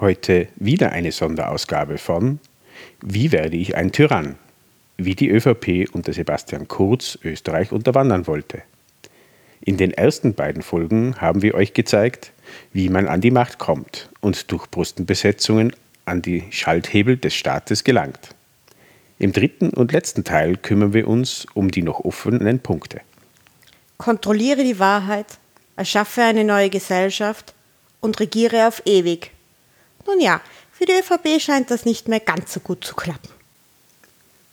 Heute wieder eine Sonderausgabe von Wie werde ich ein Tyrann? Wie die ÖVP unter Sebastian Kurz Österreich unterwandern wollte. In den ersten beiden Folgen haben wir euch gezeigt, wie man an die Macht kommt und durch Brustenbesetzungen an die Schalthebel des Staates gelangt. Im dritten und letzten Teil kümmern wir uns um die noch offenen Punkte. Kontrolliere die Wahrheit, erschaffe eine neue Gesellschaft und regiere auf ewig. Nun ja, für die ÖVP scheint das nicht mehr ganz so gut zu klappen.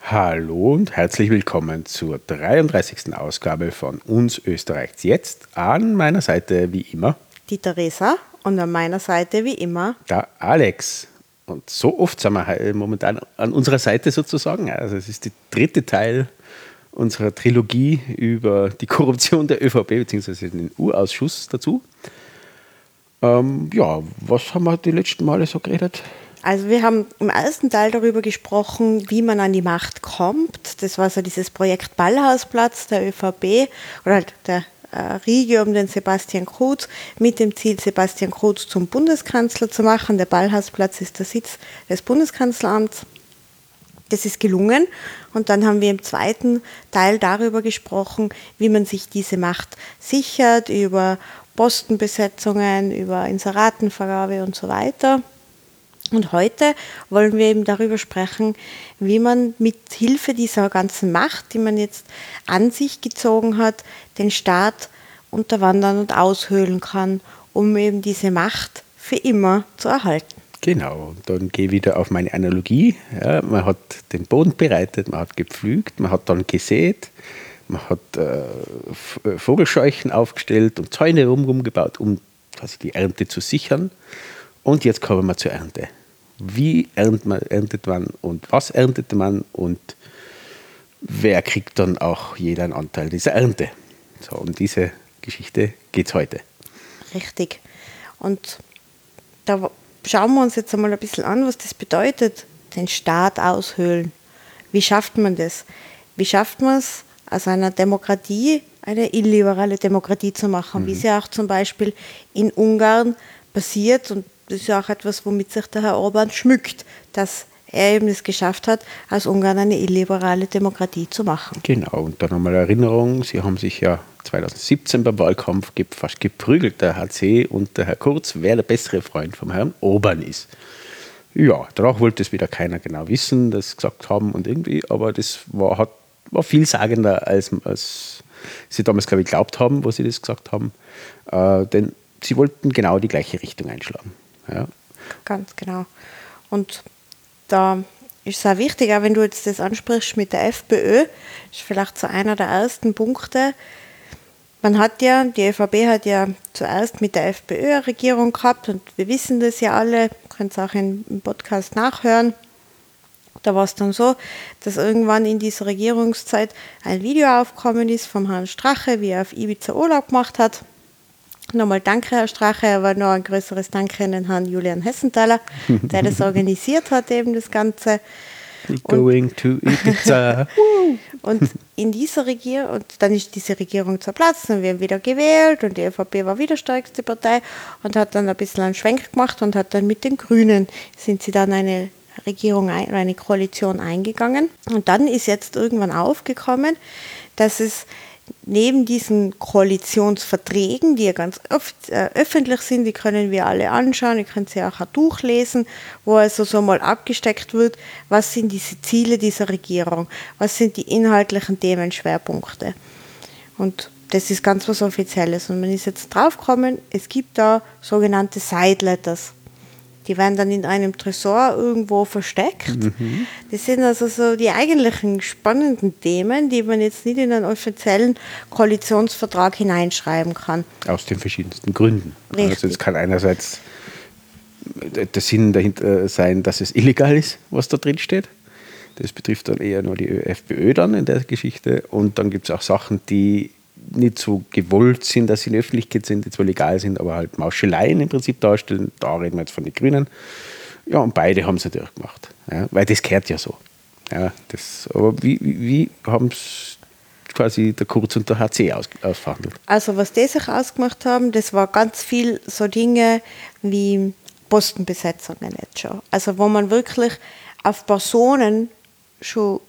Hallo und herzlich willkommen zur 33. Ausgabe von Uns Österreichs jetzt. An meiner Seite wie immer die Theresa und an meiner Seite wie immer der Alex. Und so oft sind wir momentan an unserer Seite sozusagen. Also es ist der dritte Teil unserer Trilogie über die Korruption der ÖVP bzw. den U-Ausschuss dazu. Ähm, ja, was haben wir die letzten Male so geredet? Also wir haben im ersten Teil darüber gesprochen, wie man an die Macht kommt. Das war so dieses Projekt Ballhausplatz der ÖVP oder halt der äh, Riege um den Sebastian Kurz mit dem Ziel, Sebastian Kurz zum Bundeskanzler zu machen. Der Ballhausplatz ist der Sitz des Bundeskanzleramts. Das ist gelungen. Und dann haben wir im zweiten Teil darüber gesprochen, wie man sich diese Macht sichert, über Postenbesetzungen, über Inseratenvergabe und so weiter. Und heute wollen wir eben darüber sprechen, wie man mit Hilfe dieser ganzen Macht, die man jetzt an sich gezogen hat, den Staat unterwandern und aushöhlen kann, um eben diese Macht für immer zu erhalten. Genau, dann gehe ich wieder auf meine Analogie. Ja, man hat den Boden bereitet, man hat gepflügt, man hat dann gesät, man hat äh, äh, Vogelscheuchen aufgestellt und Zäune rumrum gebaut, um quasi die Ernte zu sichern. Und jetzt kommen wir zur Ernte. Wie erntet man, erntet man und was erntet man und wer kriegt dann auch jeder einen Anteil dieser Ernte? So, um diese Geschichte geht es heute. Richtig. Und da schauen wir uns jetzt einmal ein bisschen an, was das bedeutet, den Staat aushöhlen. Wie schafft man das? Wie schafft man es, aus einer Demokratie eine illiberale Demokratie zu machen, mhm. wie es ja auch zum Beispiel in Ungarn passiert. Und das ist ja auch etwas, womit sich der Herr Orban schmückt, dass er eben es geschafft hat, aus Ungarn eine illiberale Demokratie zu machen. Genau, und dann nochmal Erinnerung, Sie haben sich ja 2017 beim Wahlkampf fast geprügelt, der HC und der Herr Kurz, wer der bessere Freund vom Herrn Orban ist. Ja, danach wollte es wieder keiner genau wissen, das gesagt haben und irgendwie, aber das war, hat war vielsagender, als, als sie damals, glaube ich, geglaubt haben, wo sie das gesagt haben. Äh, denn sie wollten genau die gleiche Richtung einschlagen. Ja. Ganz genau. Und da ist es auch wichtig, auch wenn du jetzt das ansprichst mit der FPÖ, ist vielleicht so einer der ersten Punkte. Man hat ja, die ÖVP hat ja zuerst mit der FPÖ eine Regierung gehabt und wir wissen das ja alle, könnt es auch im Podcast nachhören. Da war es dann so, dass irgendwann in dieser Regierungszeit ein Video aufgekommen ist vom Herrn Strache, wie er auf Ibiza Urlaub gemacht hat. Nochmal danke, Herr Strache, aber noch ein größeres Danke an den Herrn Julian Hessenthaler, der das organisiert hat, eben das Ganze. Going to Ibiza. und in dieser Regierung, und dann ist diese Regierung zerplatzt und wir haben wieder gewählt und die ÖVP war wieder stärkste Partei und hat dann ein bisschen einen Schwenk gemacht und hat dann mit den Grünen, sind sie dann eine Regierung, eine Koalition eingegangen. Und dann ist jetzt irgendwann aufgekommen, dass es neben diesen Koalitionsverträgen, die ja ganz oft äh, öffentlich sind, die können wir alle anschauen, ihr könnt sie auch durchlesen, wo also so mal abgesteckt wird, was sind diese Ziele dieser Regierung, was sind die inhaltlichen Themenschwerpunkte. Und das ist ganz was Offizielles. Und man ist jetzt draufgekommen, es gibt da sogenannte Side Letters. Die werden dann in einem Tresor irgendwo versteckt. Mhm. Das sind also so die eigentlichen spannenden Themen, die man jetzt nicht in einen offiziellen Koalitionsvertrag hineinschreiben kann. Aus den verschiedensten Gründen. Richtig. Also es kann einerseits der Sinn dahinter sein, dass es illegal ist, was da drin steht. Das betrifft dann eher nur die FPÖ dann in der Geschichte. Und dann gibt es auch Sachen, die nicht so gewollt sind, dass sie in der Öffentlichkeit sind, die zwar legal sind, aber halt Mauscheleien im Prinzip darstellen. Da reden wir jetzt von den Grünen. Ja, und beide haben es natürlich gemacht. Ja, weil das gehört ja so. Ja, das, aber wie, wie haben es quasi der Kurz und der HC aus, ausverhandelt? Also was die sich ausgemacht haben, das war ganz viel so Dinge wie Postenbesetzungen jetzt schon. Also wo man wirklich auf Personen schon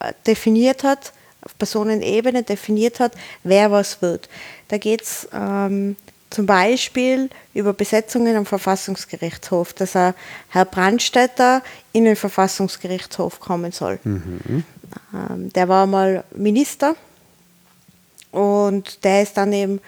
äh, definiert hat, auf Personenebene definiert hat, wer was wird. Da geht es ähm, zum Beispiel über Besetzungen am Verfassungsgerichtshof, dass er Herr Brandstätter in den Verfassungsgerichtshof kommen soll. Mhm. Ähm, der war mal Minister und der ist dann eben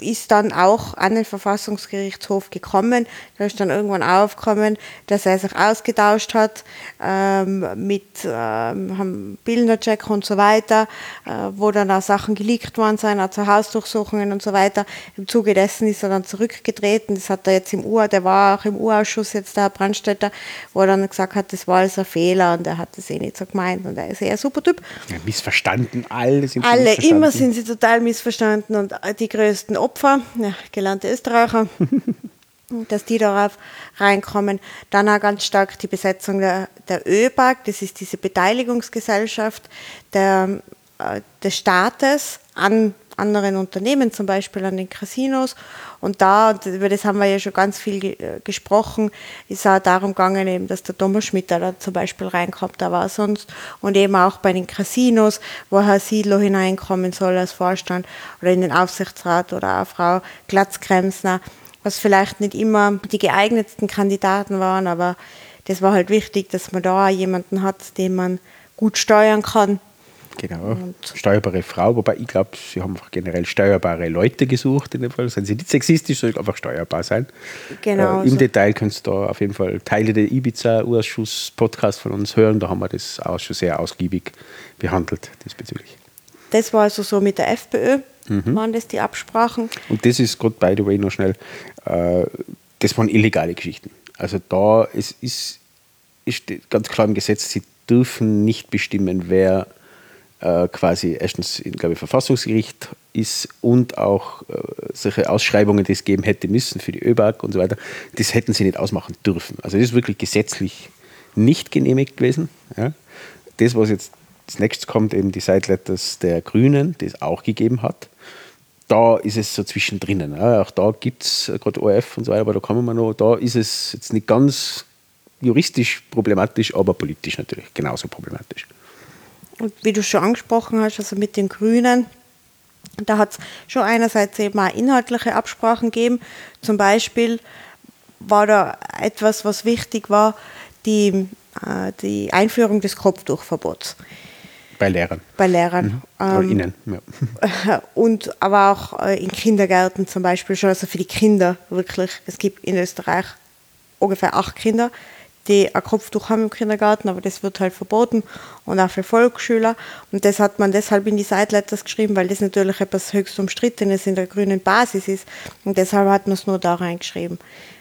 ist dann auch an den Verfassungsgerichtshof gekommen. Da ist dann irgendwann aufgekommen, dass er sich ausgetauscht hat ähm, mit ähm, Bildnercheck und so weiter, äh, wo dann auch Sachen geleakt worden sind, auch zu Hausdurchsuchungen und so weiter. Im Zuge dessen ist er dann zurückgetreten. Das hat er jetzt im Ur, der war auch im Urausschuss jetzt der Herr Brandstätter, wo er dann gesagt hat, das war alles ein Fehler und er hat das eh nicht so gemeint und er ist eher ein super Typ. Ja, missverstanden, alle sind Alle, immer sind sie total missverstanden und die die größten Opfer, ja, gelernte Österreicher, dass die darauf reinkommen. Dann auch ganz stark die Besetzung der, der ÖBAG, das ist diese Beteiligungsgesellschaft der, äh, des Staates an anderen Unternehmen, zum Beispiel an den Casinos. Und da, und über das haben wir ja schon ganz viel ge äh, gesprochen, ist auch darum gegangen, eben, dass der Thomas Schmidt da zum Beispiel reinkommt, da war sonst. Und eben auch bei den Casinos, wo Herr Siedler hineinkommen soll als Vorstand oder in den Aufsichtsrat oder auch Frau Glatzkremsner, was vielleicht nicht immer die geeignetsten Kandidaten waren, aber das war halt wichtig, dass man da jemanden hat, den man gut steuern kann Genau, und steuerbare Frau, wobei ich glaube, sie haben einfach generell steuerbare Leute gesucht in dem Fall. Seien sie nicht sexistisch, sondern einfach steuerbar sein. Genau. Äh, Im so. Detail könntest du da auf jeden Fall Teile der Ibiza-Ausschuss-Podcast von uns hören. Da haben wir das auch schon sehr ausgiebig behandelt diesbezüglich. Das war also so mit der FPÖ, mhm. waren das die Absprachen. Und das ist gerade, by the way, noch schnell, äh, das waren illegale Geschichten. Also da es ist, ist ganz klar im Gesetz, sie dürfen nicht bestimmen, wer äh, quasi erstens, glaube ich, Verfassungsgericht ist und auch äh, solche Ausschreibungen, die es geben hätte müssen für die ÖBAG und so weiter, das hätten sie nicht ausmachen dürfen. Also das ist wirklich gesetzlich nicht genehmigt gewesen. Ja. Das, was jetzt als nächstes kommt, eben die Side Letters der Grünen, die es auch gegeben hat, da ist es so zwischendrin. Ja. Auch da gibt es äh, gerade ORF und so weiter, aber da kommen wir noch, da ist es jetzt nicht ganz juristisch problematisch, aber politisch natürlich genauso problematisch. Und wie du schon angesprochen hast, also mit den Grünen, da hat es schon einerseits eben auch inhaltliche Absprachen gegeben. Zum Beispiel war da etwas, was wichtig war, die, äh, die Einführung des Kopftuchverbots. Bei Lehrern. Bei Lehrern. Mhm. Ähm, Ihnen, ja. Und aber auch äh, in Kindergärten zum Beispiel schon, also für die Kinder wirklich. Es gibt in Österreich ungefähr acht Kinder, die ein Kopftuch haben im Kindergarten, aber das wird halt verboten und auch für Volksschüler. Und das hat man deshalb in die Sideletters geschrieben, weil das natürlich etwas höchst Umstrittenes in der grünen Basis ist. Und deshalb hat man es nur da reingeschrieben.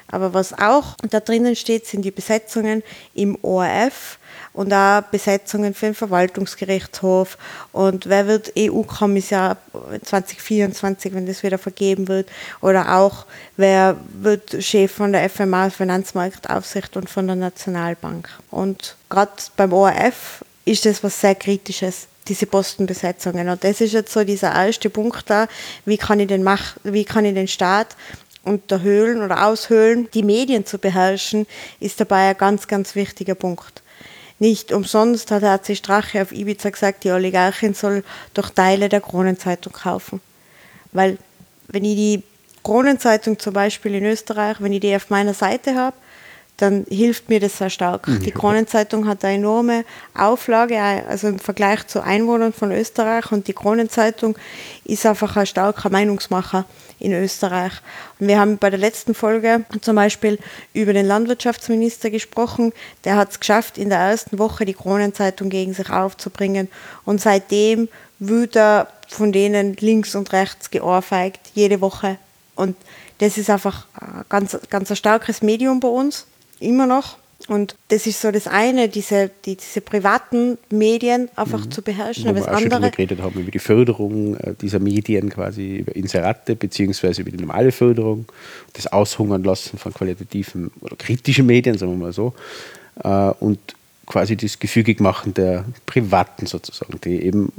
Aber was auch da drinnen steht, sind die Besetzungen im ORF und auch Besetzungen für den Verwaltungsgerichtshof und wer wird EU-Kommissar 2024, wenn das wieder vergeben wird oder auch wer wird Chef von der FMA, Finanzmarktaufsicht und von der Nationalbank. Und gerade beim ORF ist das was sehr Kritisches diese Postenbesetzungen. Und das ist jetzt so dieser erste Punkt da, wie kann ich den, Mach wie kann ich den Staat unterhöhlen oder aushöhlen, die Medien zu beherrschen, ist dabei ein ganz, ganz wichtiger Punkt. Nicht umsonst hat HC Strache auf Ibiza gesagt, die Oligarchin soll doch Teile der Kronenzeitung kaufen. Weil wenn ich die Kronenzeitung zum Beispiel in Österreich, wenn ich die auf meiner Seite habe, dann hilft mir das sehr stark. Mhm. Die Kronenzeitung hat eine enorme Auflage, also im Vergleich zu Einwohnern von Österreich und die Kronenzeitung ist einfach ein starker Meinungsmacher in Österreich. Und wir haben bei der letzten Folge zum Beispiel über den Landwirtschaftsminister gesprochen. Der hat es geschafft, in der ersten Woche die Kronenzeitung gegen sich aufzubringen. Und seitdem wird er von denen links und rechts geohrfeigt, jede Woche. Und das ist einfach ein ganz, ganz ein starkes Medium bei uns immer noch. Und das ist so das eine, diese, die, diese privaten Medien einfach mhm. zu beherrschen. Wo wir auch andere, schon geredet haben über die Förderung äh, dieser Medien, quasi über Inserate, beziehungsweise über die normale Förderung, das Aushungern lassen von qualitativen oder kritischen Medien, sagen wir mal so. Äh, und quasi das gefügig machen der Privaten sozusagen, die eben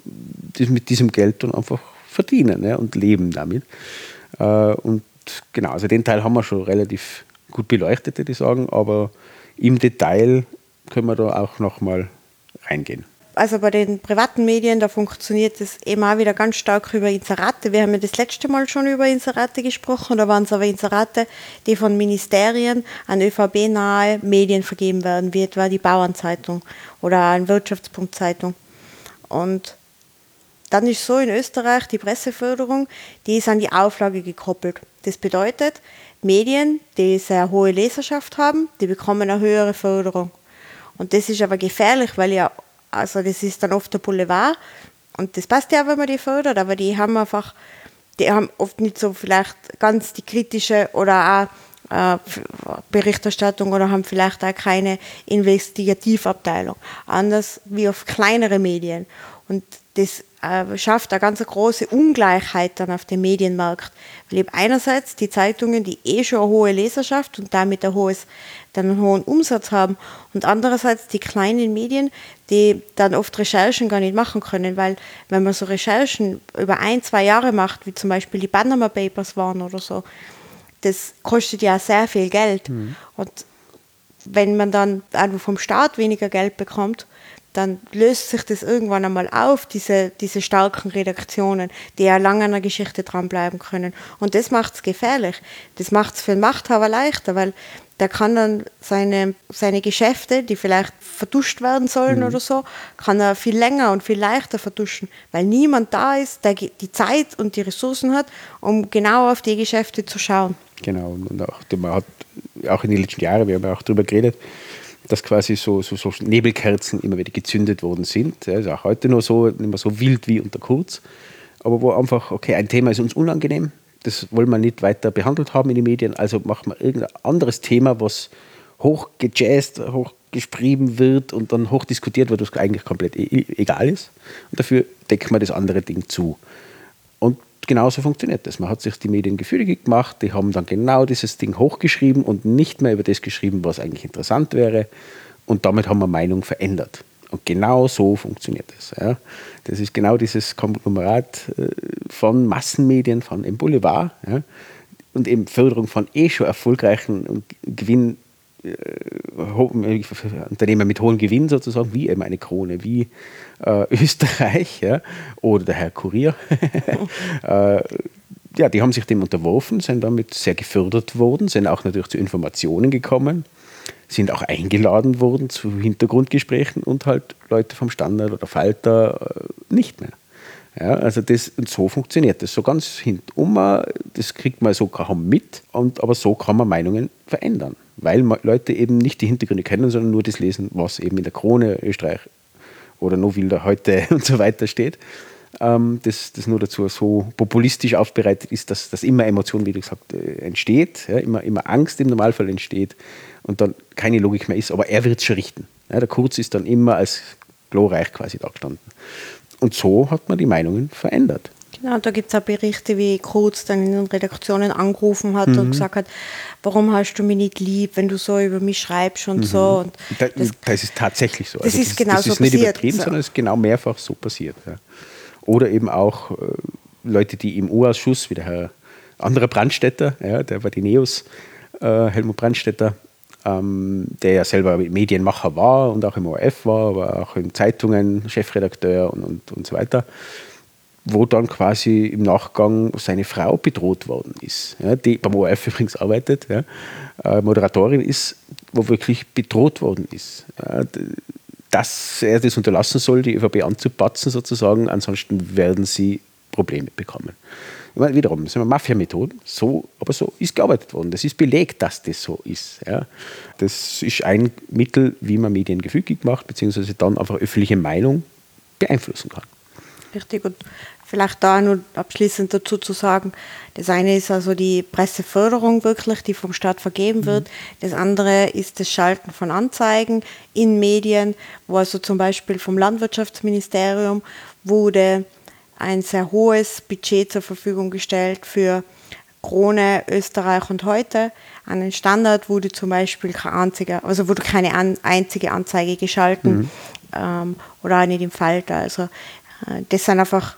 mit diesem Geld dann einfach verdienen ja, und leben damit. Äh, und genau, also den Teil haben wir schon relativ gut beleuchtet, würde ich sagen, aber im Detail können wir da auch nochmal reingehen. Also bei den privaten Medien, da funktioniert es eben auch wieder ganz stark über Inserate. Wir haben ja das letzte Mal schon über Inserate gesprochen, da waren es aber Inserate, die von Ministerien an ÖVB-nahe Medien vergeben werden, wie etwa die Bauernzeitung oder eine Wirtschaftspunktzeitung. Und dann ist so in Österreich die Presseförderung, die ist an die Auflage gekoppelt. Das bedeutet, Medien, die sehr hohe Leserschaft haben, die bekommen eine höhere Förderung. Und das ist aber gefährlich, weil ja, also das ist dann oft der Boulevard und das passt ja, wenn man die fördert, aber die haben einfach, die haben oft nicht so vielleicht ganz die kritische oder auch äh, Berichterstattung oder haben vielleicht auch keine Investigativabteilung. Anders wie auf kleinere Medien. Und das äh, schafft eine ganz große Ungleichheit dann auf dem Medienmarkt. Weil eben einerseits die Zeitungen, die eh schon eine hohe Leserschaft und damit ein hohes, dann einen hohen Umsatz haben und andererseits die kleinen Medien, die dann oft Recherchen gar nicht machen können, weil wenn man so Recherchen über ein, zwei Jahre macht, wie zum Beispiel die Panama Papers waren oder so, das kostet ja sehr viel Geld. Mhm. Und wenn man dann einfach vom Staat weniger Geld bekommt, dann löst sich das irgendwann einmal auf, diese, diese starken Redaktionen, die ja lange an der Geschichte dranbleiben können. Und das macht es gefährlich. Das macht es für den Machthaber leichter, weil der kann dann seine, seine Geschäfte, die vielleicht vertuscht werden sollen mhm. oder so, kann er viel länger und viel leichter vertuschen, weil niemand da ist, der die Zeit und die Ressourcen hat, um genau auf die Geschäfte zu schauen. Genau, und auch, man hat auch in den letzten Jahren, wir haben ja auch darüber geredet, dass quasi so, so, so, Nebelkerzen immer wieder gezündet worden sind. Ja, ist auch heute noch so, nicht mehr so wild wie unter Kurz. Aber wo einfach, okay, ein Thema ist uns unangenehm, das wollen wir nicht weiter behandelt haben in den Medien, also machen wir irgendein anderes Thema, was hochgejazzt, hochgeschrieben wird und dann hochdiskutiert wird, was eigentlich komplett e-, egal ist. Und dafür decken wir das andere Ding zu. Genauso funktioniert das. Man hat sich die Medien gefügig gemacht, die haben dann genau dieses Ding hochgeschrieben und nicht mehr über das geschrieben, was eigentlich interessant wäre. Und damit haben wir Meinung verändert. Und genau so funktioniert das. Ja. Das ist genau dieses Konglomerat äh, von Massenmedien, von im Boulevard ja, und eben Förderung von eh schon erfolgreichen Gewinn äh, Unternehmen mit hohem Gewinn sozusagen, wie eben eine Krone, wie äh, Österreich ja, oder der Herr Kurier. äh, ja, die haben sich dem unterworfen, sind damit sehr gefördert worden, sind auch natürlich zu Informationen gekommen, sind auch eingeladen worden zu Hintergrundgesprächen und halt Leute vom Standard oder Falter äh, nicht mehr. Ja, also das, und so funktioniert das. So ganz hintum, das kriegt man so kaum mit, und, aber so kann man Meinungen verändern. Weil Leute eben nicht die Hintergründe kennen, sondern nur das lesen, was eben in der Krone Österreich oder noch wilder heute und so weiter steht. Ähm, das, das nur dazu so populistisch aufbereitet ist, dass, dass immer Emotion, wie du gesagt äh, entsteht, ja, immer, immer Angst im Normalfall entsteht und dann keine Logik mehr ist, aber er wird es schon richten. Ja, der Kurz ist dann immer als glorreich quasi da gestanden. Und so hat man die Meinungen verändert. Genau, da gibt es auch Berichte, wie Kurz dann in den Redaktionen angerufen hat mhm. und gesagt hat, warum hast du mich nicht lieb, wenn du so über mich schreibst und mhm. so. Und das, das, ist tatsächlich so. Das also ist genau das so ist nicht passiert. übertrieben, so. sondern es ist genau mehrfach so passiert. Ja. Oder eben auch äh, Leute, die im U-Ausschuss, wie der Herr anderer Brandstätter, ja, der war die Neos, äh, Helmut Brandstätter, ähm, der ja selber Medienmacher war und auch im ORF war, aber auch in Zeitungen Chefredakteur und, und, und so weiter, wo dann quasi im Nachgang seine Frau bedroht worden ist, ja, die beim ORF übrigens arbeitet, ja, äh, Moderatorin ist, wo wirklich bedroht worden ist. Ja, dass er das unterlassen soll, die ÖVP anzupatzen sozusagen, ansonsten werden sie Probleme bekommen. Ich meine, wiederum, das sind Mafia-Methoden, so, aber so ist gearbeitet worden. Das ist belegt, dass das so ist. Ja. Das ist ein Mittel, wie man Medien gefügig macht, beziehungsweise dann einfach öffentliche Meinung beeinflussen kann. Richtig, und vielleicht da nur abschließend dazu zu sagen, das eine ist also die Presseförderung wirklich, die vom Staat vergeben wird. Mhm. Das andere ist das Schalten von Anzeigen in Medien, wo also zum Beispiel vom Landwirtschaftsministerium wurde ein sehr hohes Budget zur Verfügung gestellt für Krone, Österreich und heute. An den Standard wurde zum Beispiel keine einzige, also wurde keine an, einzige Anzeige geschalten mhm. ähm, oder auch nicht im Falter. Also äh, das sind einfach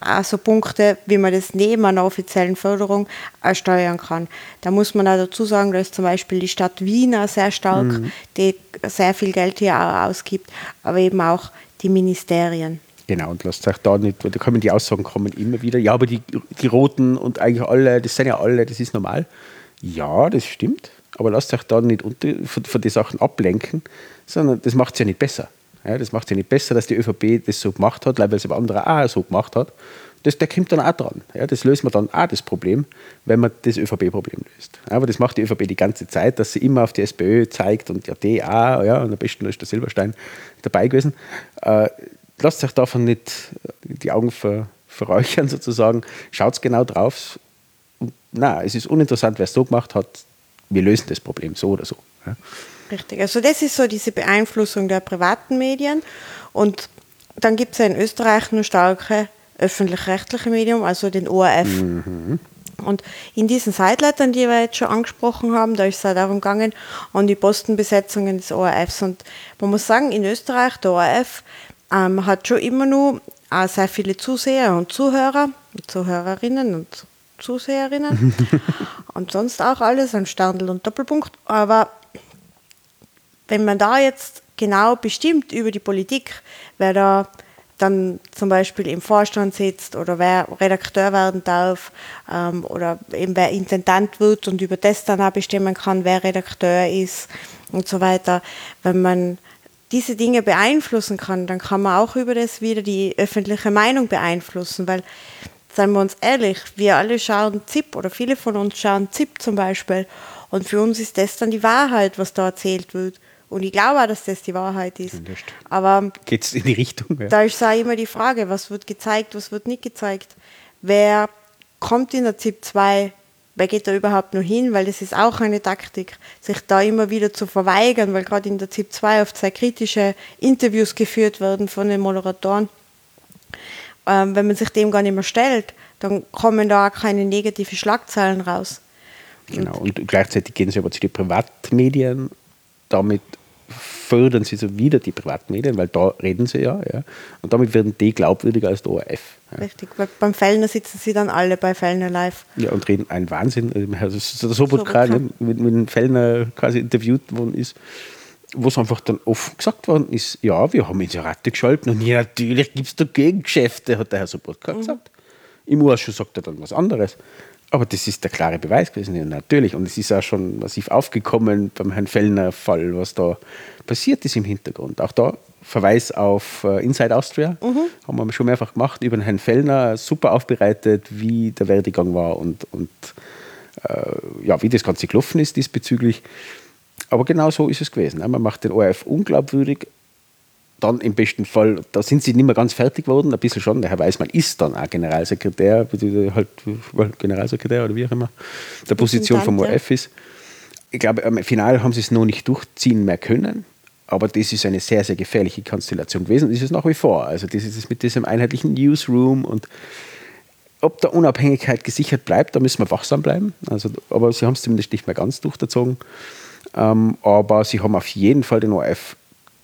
also Punkte, wie man das neben einer offiziellen Förderung steuern kann. Da muss man auch dazu sagen, dass zum Beispiel die Stadt Wien auch sehr stark, mhm. die sehr viel Geld hier auch ausgibt, aber eben auch die Ministerien. Genau, und lasst euch da nicht, da kommen die Aussagen kommen immer wieder, ja, aber die, die Roten und eigentlich alle, das sind ja alle, das ist normal. Ja, das stimmt, aber lasst euch da nicht unter, von, von den Sachen ablenken, sondern das macht es ja nicht besser. Ja, das macht es nicht besser, dass die ÖVP das so gemacht hat, weil es aber andere auch so gemacht hat. Das, der kommt dann auch dran. Ja, das löst man dann auch das Problem, wenn man das ÖVP-Problem löst. aber das macht die ÖVP die ganze Zeit, dass sie immer auf die SPÖ zeigt und ja, die auch, ja, und am besten ist der Silberstein dabei gewesen. Äh, lasst euch davon nicht die Augen ver, verräuchern sozusagen. Schaut genau drauf. Na, es ist uninteressant, wer es so gemacht hat. Wir lösen das Problem so oder so. Ja. Richtig, also das ist so diese Beeinflussung der privaten Medien. Und dann gibt es ja in Österreich eine starke öffentlich-rechtliche Medium, also den ORF. Mhm. Und in diesen Seitleitern, die wir jetzt schon angesprochen haben, da ist es auch darum gegangen, an die Postenbesetzungen des ORFs. Und man muss sagen, in Österreich, der ORF ähm, hat schon immer nur auch sehr viele Zuseher und Zuhörer, Zuhörerinnen und Zuseherinnen und sonst auch alles, ein Sterndl und Doppelpunkt. Aber wenn man da jetzt genau bestimmt über die Politik, wer da dann zum Beispiel im Vorstand sitzt oder wer Redakteur werden darf ähm, oder eben wer Intendant wird und über das dann auch bestimmen kann, wer Redakteur ist und so weiter. Wenn man diese Dinge beeinflussen kann, dann kann man auch über das wieder die öffentliche Meinung beeinflussen, weil, seien wir uns ehrlich, wir alle schauen ZIP oder viele von uns schauen ZIP zum Beispiel und für uns ist das dann die Wahrheit, was da erzählt wird. Und ich glaube auch, dass das die Wahrheit ist. Aber geht es in die Richtung? Ja. Da ist auch immer die Frage, was wird gezeigt, was wird nicht gezeigt. Wer kommt in der ZIP 2 wer geht da überhaupt noch hin, weil das ist auch eine Taktik, sich da immer wieder zu verweigern, weil gerade in der ZIP 2 oft sehr kritische Interviews geführt werden von den Moderatoren. Ähm, wenn man sich dem gar nicht mehr stellt, dann kommen da auch keine negativen Schlagzeilen raus. Genau, und, und gleichzeitig gehen sie aber zu den Privatmedien damit fördern sie so wieder die Privatmedien, weil da reden sie ja, ja. Und damit werden die glaubwürdiger als der ORF. Ja. Richtig, weil beim Fellner sitzen sie dann alle bei Fellner live. Ja, und reden einen Wahnsinn. Also der ne, mit, mit dem Fellner quasi interviewt worden ist, wo es einfach dann offen gesagt worden ist, ja, wir haben Inserate geschalten und ja, natürlich gibt es da Gegengeschäfte, hat der Herr Sobotka mhm. gesagt. Im Ausschuss sagt er dann was anderes. Aber das ist der klare Beweis gewesen, ja, natürlich. Und es ist auch schon massiv aufgekommen beim Herrn Fellner-Fall, was da passiert ist im Hintergrund. Auch da Verweis auf äh, Inside Austria, mhm. haben wir schon mehrfach gemacht, über den Herrn Fellner, super aufbereitet, wie der Werdegang war und, und äh, ja, wie das Ganze gelaufen ist diesbezüglich. Aber genau so ist es gewesen. Man macht den ORF unglaubwürdig, dann im besten Fall, da sind sie nicht mehr ganz fertig geworden, ein bisschen schon. Der Herr Weißmann ist dann auch Generalsekretär, halt Generalsekretär oder wie auch immer, der Position vom ORF ist. Ich glaube, im Finale haben sie es noch nicht durchziehen mehr können, aber das ist eine sehr, sehr gefährliche Konstellation gewesen. Das ist es nach wie vor. Also, das ist es mit diesem einheitlichen Newsroom und ob der Unabhängigkeit gesichert bleibt, da müssen wir wachsam bleiben. Also, aber sie haben es zumindest nicht mehr ganz durchgezogen. Ähm, aber sie haben auf jeden Fall den ORF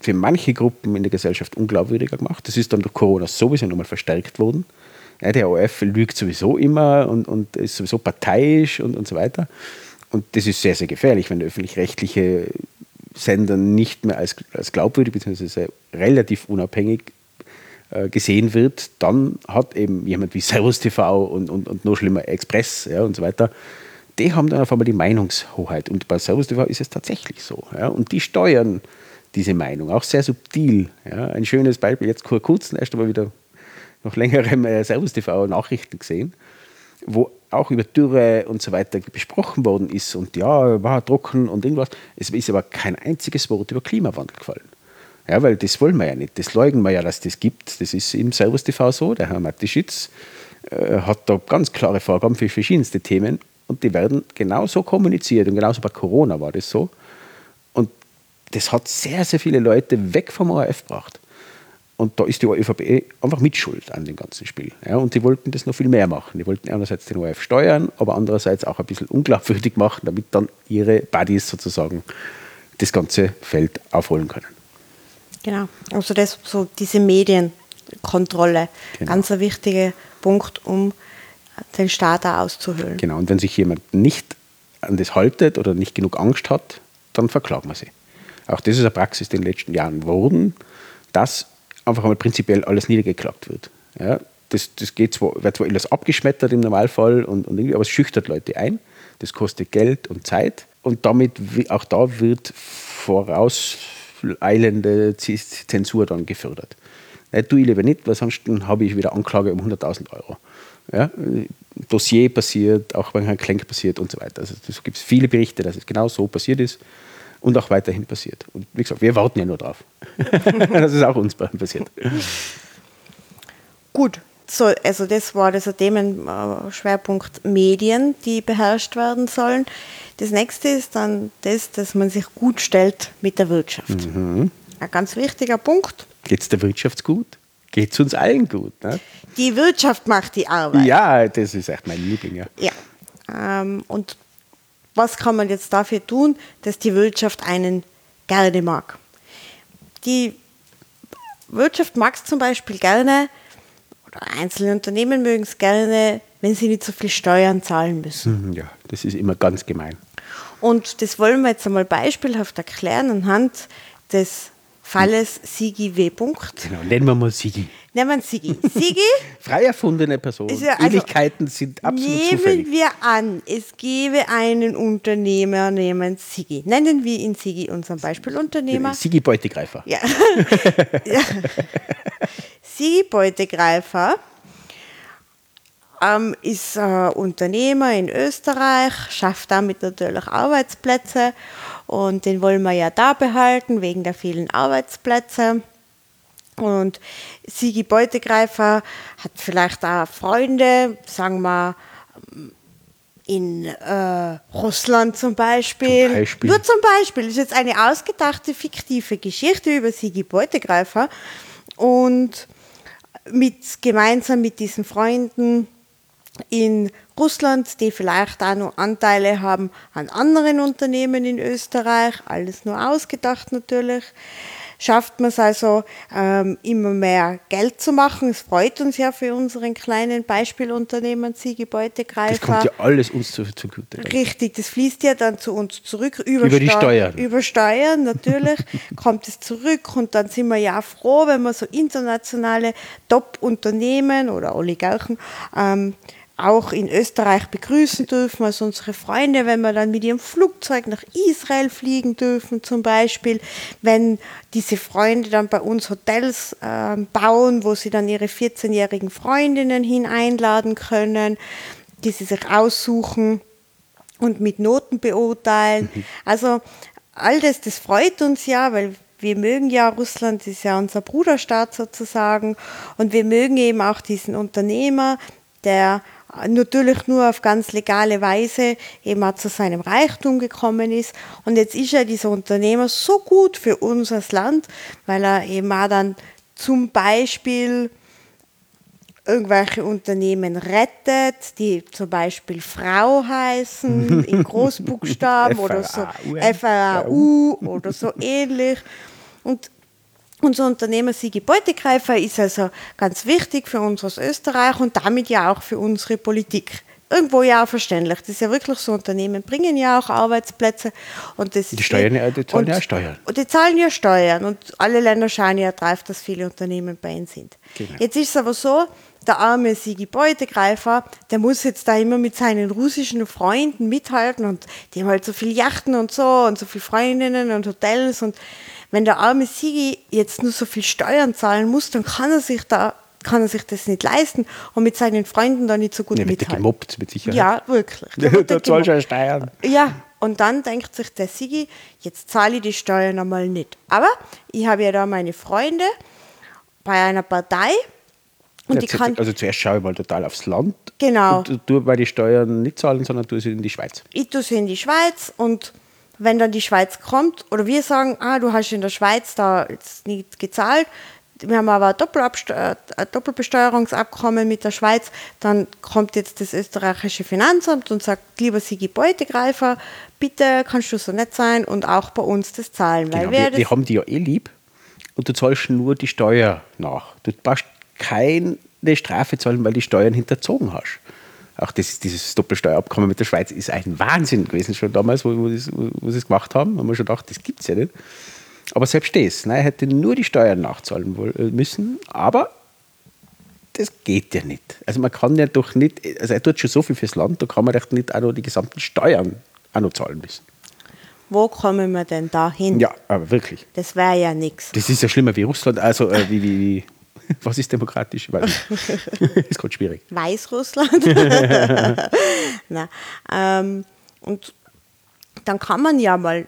für manche Gruppen in der Gesellschaft unglaubwürdiger gemacht. Das ist dann durch Corona sowieso nochmal verstärkt worden. Der ORF lügt sowieso immer und, und ist sowieso parteiisch und, und so weiter. Und das ist sehr, sehr gefährlich, wenn öffentlich-rechtliche Sender nicht mehr als, als glaubwürdig bzw. relativ unabhängig äh, gesehen wird, dann hat eben jemand wie Servus TV und, und, und noch schlimmer Express ja, und so weiter, die haben dann auf einmal die Meinungshoheit. Und bei Servus TV ist es tatsächlich so. Ja, und die steuern diese Meinung, auch sehr subtil. Ja. Ein schönes Beispiel, jetzt kurzem erst einmal wieder noch längerem äh, Servus TV Nachrichten gesehen, wo auch über Dürre und so weiter besprochen worden ist und ja, war trocken und irgendwas. Es ist aber kein einziges Wort über Klimawandel gefallen. Ja, weil das wollen wir ja nicht. Das leugnen wir ja, dass das gibt. Das ist im Servus TV so. Der Herr Matischitz äh, hat da ganz klare Vorgaben für verschiedenste Themen und die werden genauso kommuniziert. Und genauso bei Corona war das so das hat sehr, sehr viele Leute weg vom ORF gebracht. Und da ist die ÖVP einfach mitschuld an dem ganzen Spiel. Ja, und die wollten das noch viel mehr machen. Die wollten einerseits den ORF steuern, aber andererseits auch ein bisschen unglaubwürdig machen, damit dann ihre Buddies sozusagen das ganze Feld aufholen können. Genau, also das, so diese Medien Kontrolle. Genau. Ganz ein wichtiger Punkt, um den Staat da auszuhöhlen. Genau, und wenn sich jemand nicht an das haltet oder nicht genug Angst hat, dann verklagen wir sie. Auch das ist eine Praxis, die in den letzten Jahren wurden, dass einfach einmal prinzipiell alles niedergeklagt wird. Ja, das, das geht zwar, wird zwar alles abgeschmettert im Normalfall, und, und aber es schüchtert Leute ein. Das kostet Geld und Zeit. Und damit, auch da wird vorauseilende Zensur dann gefördert. Nein, tue ich lieber nicht, weil sonst habe ich wieder Anklage um 100.000 Euro. Ja, Dossier passiert, auch wenn ein Klenk passiert und so weiter. Also es gibt viele Berichte, dass es genau so passiert ist und auch weiterhin passiert. Und wie gesagt, wir warten ja nur drauf. dass es auch uns passiert. Gut, so, also das war das Themenschwerpunkt Medien, die beherrscht werden sollen. Das nächste ist dann das, dass man sich gut stellt mit der Wirtschaft. Mhm. Ein ganz wichtiger Punkt. Geht es der Wirtschaft gut? Geht es uns allen gut? Ne? Die Wirtschaft macht die Arbeit. Ja, das ist echt mein Liebling. Ja. ja. Ähm, und was kann man jetzt dafür tun, dass die Wirtschaft einen gerne mag? Die Wirtschaft mag es zum Beispiel gerne, oder einzelne Unternehmen mögen es gerne, wenn sie nicht so viel Steuern zahlen müssen. Mhm, ja, das ist immer ganz gemein. Und das wollen wir jetzt einmal beispielhaft erklären anhand des Falles Sigi W. Genau, nennen wir mal Sigi. Nennen wir Sigi. Sigi? Frei erfundene Person. Ja, also, Ähnlichkeiten sind absolut nehmen zufällig. Nehmen wir an, es gäbe einen Unternehmer namens Sigi. Nennen wir ihn Sigi, unseren Beispielunternehmer. Sigi Beutegreifer. Ja. ja. Sigi Beutegreifer ähm, ist äh, Unternehmer in Österreich, schafft damit natürlich Arbeitsplätze und den wollen wir ja da behalten wegen der vielen Arbeitsplätze. Und Sigi Beutegreifer hat vielleicht auch Freunde, sagen wir in äh, Russland zum Beispiel. zum Beispiel. Nur zum Beispiel. Das ist jetzt eine ausgedachte, fiktive Geschichte über Sigi Beutegreifer. Und mit, gemeinsam mit diesen Freunden in Russland, die vielleicht auch noch Anteile haben an anderen Unternehmen in Österreich, alles nur ausgedacht natürlich, schafft man es also ähm, immer mehr Geld zu machen. Es freut uns ja für unseren kleinen Beispielunternehmen Siege Beutegreifer. Das kommt ja alles uns zugute. Richtig, das fließt ja dann zu uns zurück. Über, über die Steuern. Über Steuern, natürlich kommt es zurück und dann sind wir ja froh, wenn wir so internationale Top-Unternehmen oder Oligarchen ähm, auch in Österreich begrüßen dürfen, als unsere Freunde, wenn wir dann mit ihrem Flugzeug nach Israel fliegen dürfen, zum Beispiel, wenn diese Freunde dann bei uns Hotels äh, bauen, wo sie dann ihre 14-jährigen Freundinnen hineinladen können, die sie sich aussuchen und mit Noten beurteilen. Mhm. Also all das, das freut uns ja, weil wir mögen ja Russland, ist ja unser Bruderstaat sozusagen, und wir mögen eben auch diesen Unternehmer, der natürlich nur auf ganz legale Weise eben auch zu seinem Reichtum gekommen ist. Und jetzt ist ja dieser Unternehmer so gut für unser Land, weil er eben auch dann zum Beispiel irgendwelche Unternehmen rettet, die zum Beispiel Frau heißen, in Großbuchstaben oder so, FAU oder so ähnlich. Und unser Unternehmer Sigi Beutegreifer ist also ganz wichtig für uns aus Österreich und damit ja auch für unsere Politik. Irgendwo ja auch verständlich. Das ist ja wirklich so, Unternehmen bringen ja auch Arbeitsplätze. Und das die, Steuern, ja, die zahlen und, ja Steuern. Und die zahlen ja Steuern. Und alle Länder schauen ja drauf, dass viele Unternehmen bei ihnen sind. Genau. Jetzt ist es aber so, der arme Sigi Beutegreifer, der muss jetzt da immer mit seinen russischen Freunden mithalten und die haben halt so viele Yachten und so und so viele Freundinnen und Hotels und wenn der arme Sigi jetzt nur so viel Steuern zahlen muss, dann kann er sich da kann er sich das nicht leisten und mit seinen Freunden da nicht so gut ja, mithalten. Wird gemobbt, mit Sicherheit. Ja, wirklich. Da zahlst du Steuern. Ja, und dann denkt sich der Sigi, jetzt zahle ich die Steuern einmal nicht. Aber ich habe ja da meine Freunde bei einer Partei. Und ja, die kann, also zuerst schaue ich mal total aufs Land. Genau. Und du bei die Steuern nicht zahlen, sondern du sie in die Schweiz. Ich tue sie in die Schweiz und wenn dann die Schweiz kommt oder wir sagen, ah, du hast in der Schweiz da jetzt nicht gezahlt, wir haben aber ein, ein Doppelbesteuerungsabkommen mit der Schweiz, dann kommt jetzt das österreichische Finanzamt und sagt, lieber Sigi Beutegreifer, bitte kannst du so nett sein und auch bei uns das zahlen. Weil genau, wir, wir haben die ja eh lieb und du zahlst nur die Steuer nach. Du passt keine Strafe zahlen, weil die Steuern hinterzogen hast. Auch das, dieses Doppelsteuerabkommen mit der Schweiz ist ein Wahnsinn gewesen, schon damals, wo, wo, das, wo sie es gemacht haben. Da haben wir schon gedacht, das gibt es ja nicht. Aber selbst das, ne, er hätte nur die Steuern nachzahlen äh, müssen, aber das geht ja nicht. Also man kann ja doch nicht, also er tut schon so viel fürs Land, da kann man doch nicht auch noch die gesamten Steuern auch noch zahlen müssen. Wo kommen wir denn da hin? Ja, aber wirklich. Das wäre ja nichts. Das ist ja schlimmer wie Russland, also äh, wie, wie, wie, was ist demokratisch? Weil, ist gerade schwierig. Weißrussland. Na, ähm, und dann kann man ja mal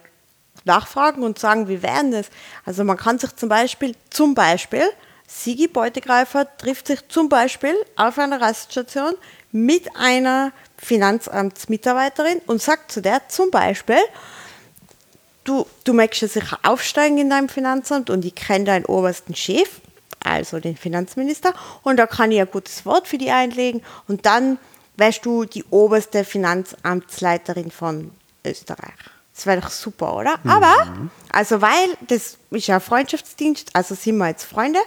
nachfragen und sagen, wie wären das? Also man kann sich zum Beispiel, zum Beispiel, Sigi Beutegreifer trifft sich zum Beispiel auf einer Raststation mit einer Finanzamtsmitarbeiterin und sagt zu der zum Beispiel, du, du möchtest sicher aufsteigen in deinem Finanzamt und ich kenne deinen obersten Chef, also den Finanzminister, und da kann ich ein gutes Wort für dich einlegen und dann wärst du die oberste Finanzamtsleiterin von Österreich. Das wäre doch super, oder? Mhm. Aber, also weil, das ist ja Freundschaftsdienst, also sind wir jetzt Freunde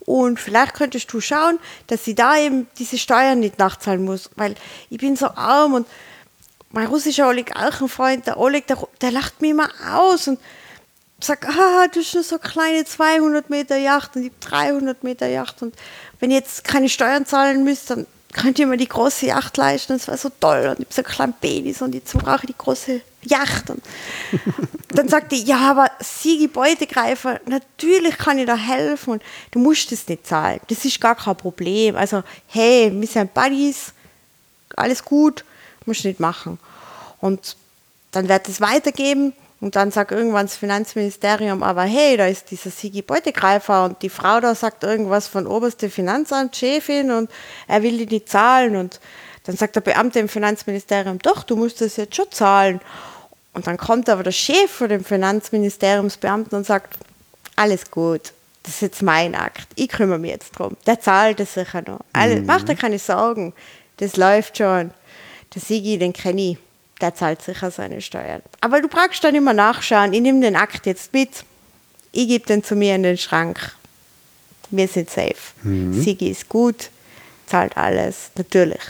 und vielleicht könntest du schauen, dass sie da eben diese Steuern nicht nachzahlen muss, weil ich bin so arm und mein russischer Oleg auch ein Freund, der Oleg, der, der lacht mich immer aus und sagt, ah, du hast nur so kleine 200 Meter Yacht und habe 300 Meter Yacht und wenn ihr jetzt keine Steuern zahlen müsst, dann könnt ihr mir die große Yacht leisten, das war so toll und ich habe so kleine Babys und jetzt brauche ich die große Yacht. Und dann sagt die, ja, aber Sigi Beutegreifer, natürlich kann ich da helfen und du musst es nicht zahlen, das ist gar kein Problem. Also, hey, wir sind Buddies, alles gut, musst du nicht machen. Und dann wird es weitergeben und dann sagt irgendwann das Finanzministerium, aber hey, da ist dieser Sigi Beutegreifer und die Frau da sagt irgendwas von oberste Finanzamtchefin und er will die nicht zahlen und dann sagt der Beamte im Finanzministerium, doch, du musst das jetzt schon zahlen. Und dann kommt aber der Chef von dem Finanzministeriumsbeamten und sagt, alles gut, das ist jetzt mein Akt, ich kümmere mich jetzt drum. Der zahlt das sicher noch. Mhm. Mach dir keine Sorgen, das läuft schon. Der Sigi, den kenne ich, der zahlt sicher seine Steuern. Aber du brauchst dann immer nachschauen, ich nehme den Akt jetzt mit, ich gebe den zu mir in den Schrank. Wir sind safe. Mhm. Sigi ist gut, zahlt alles, natürlich.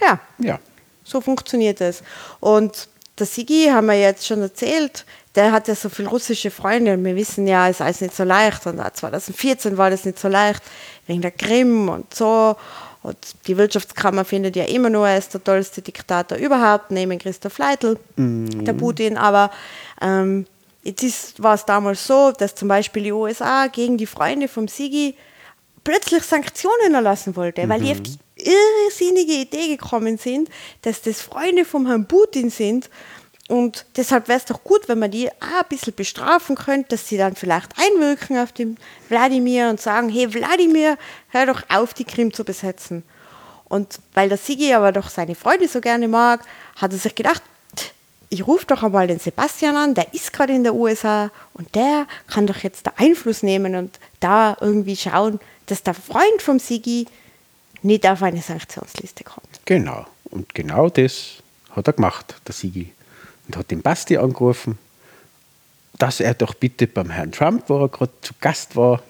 Ja, ja. so funktioniert es. Und der Sigi, haben wir jetzt schon erzählt, der hat ja so viele russische Freunde und wir wissen ja, es ist alles nicht so leicht. Und 2014 war das nicht so leicht, wegen der Krim und so. Und die Wirtschaftskammer findet ja immer nur, er ist der tollste Diktator überhaupt, neben Christoph Leitl, mhm. der Putin. Aber ähm, jetzt war es damals so, dass zum Beispiel die USA gegen die Freunde vom Sigi plötzlich Sanktionen erlassen wollte, mhm. weil die auf die irrsinnige Idee gekommen sind, dass das Freunde vom Herrn Putin sind. Und deshalb wäre es doch gut, wenn man die auch ein bisschen bestrafen könnte, dass sie dann vielleicht einwirken auf den Wladimir und sagen, hey Wladimir, hör doch auf, die Krim zu besetzen. Und weil der Sigi aber doch seine Freunde so gerne mag, hat er sich gedacht, ich rufe doch einmal den Sebastian an, der ist gerade in der USA und der kann doch jetzt da Einfluss nehmen und da irgendwie schauen, dass der Freund vom Sigi nicht auf eine Sanktionsliste kommt. Genau. Und genau das hat er gemacht, der Sigi. Und hat den Basti angerufen, dass er doch bitte beim Herrn Trump, wo er gerade zu Gast war,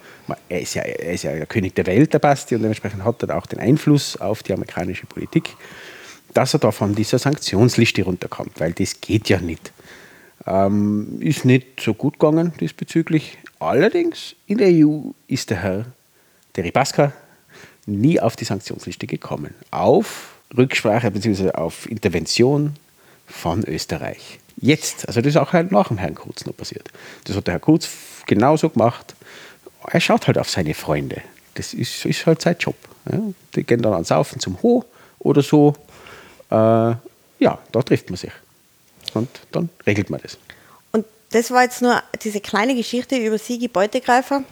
er ist, ja, er ist ja der König der Welt, der Basti, und dementsprechend hat er auch den Einfluss auf die amerikanische Politik, dass er da von dieser Sanktionsliste runterkommt, weil das geht ja nicht. Ähm, ist nicht so gut gegangen diesbezüglich. Allerdings in der EU ist der Herr Deripaska nie auf die Sanktionsliste gekommen. Auf Rücksprache bzw. auf Intervention von Österreich. Jetzt, also das ist auch nach dem Herrn Kurz noch passiert. Das hat der Herr Kurz genauso gemacht. Er schaut halt auf seine Freunde. Das ist, ist halt sein Job. Ja. Die gehen dann ans Saufen zum Ho oder so. Äh, ja, da trifft man sich. Und dann regelt man das. Und das war jetzt nur diese kleine Geschichte über Sigi Beutegreifer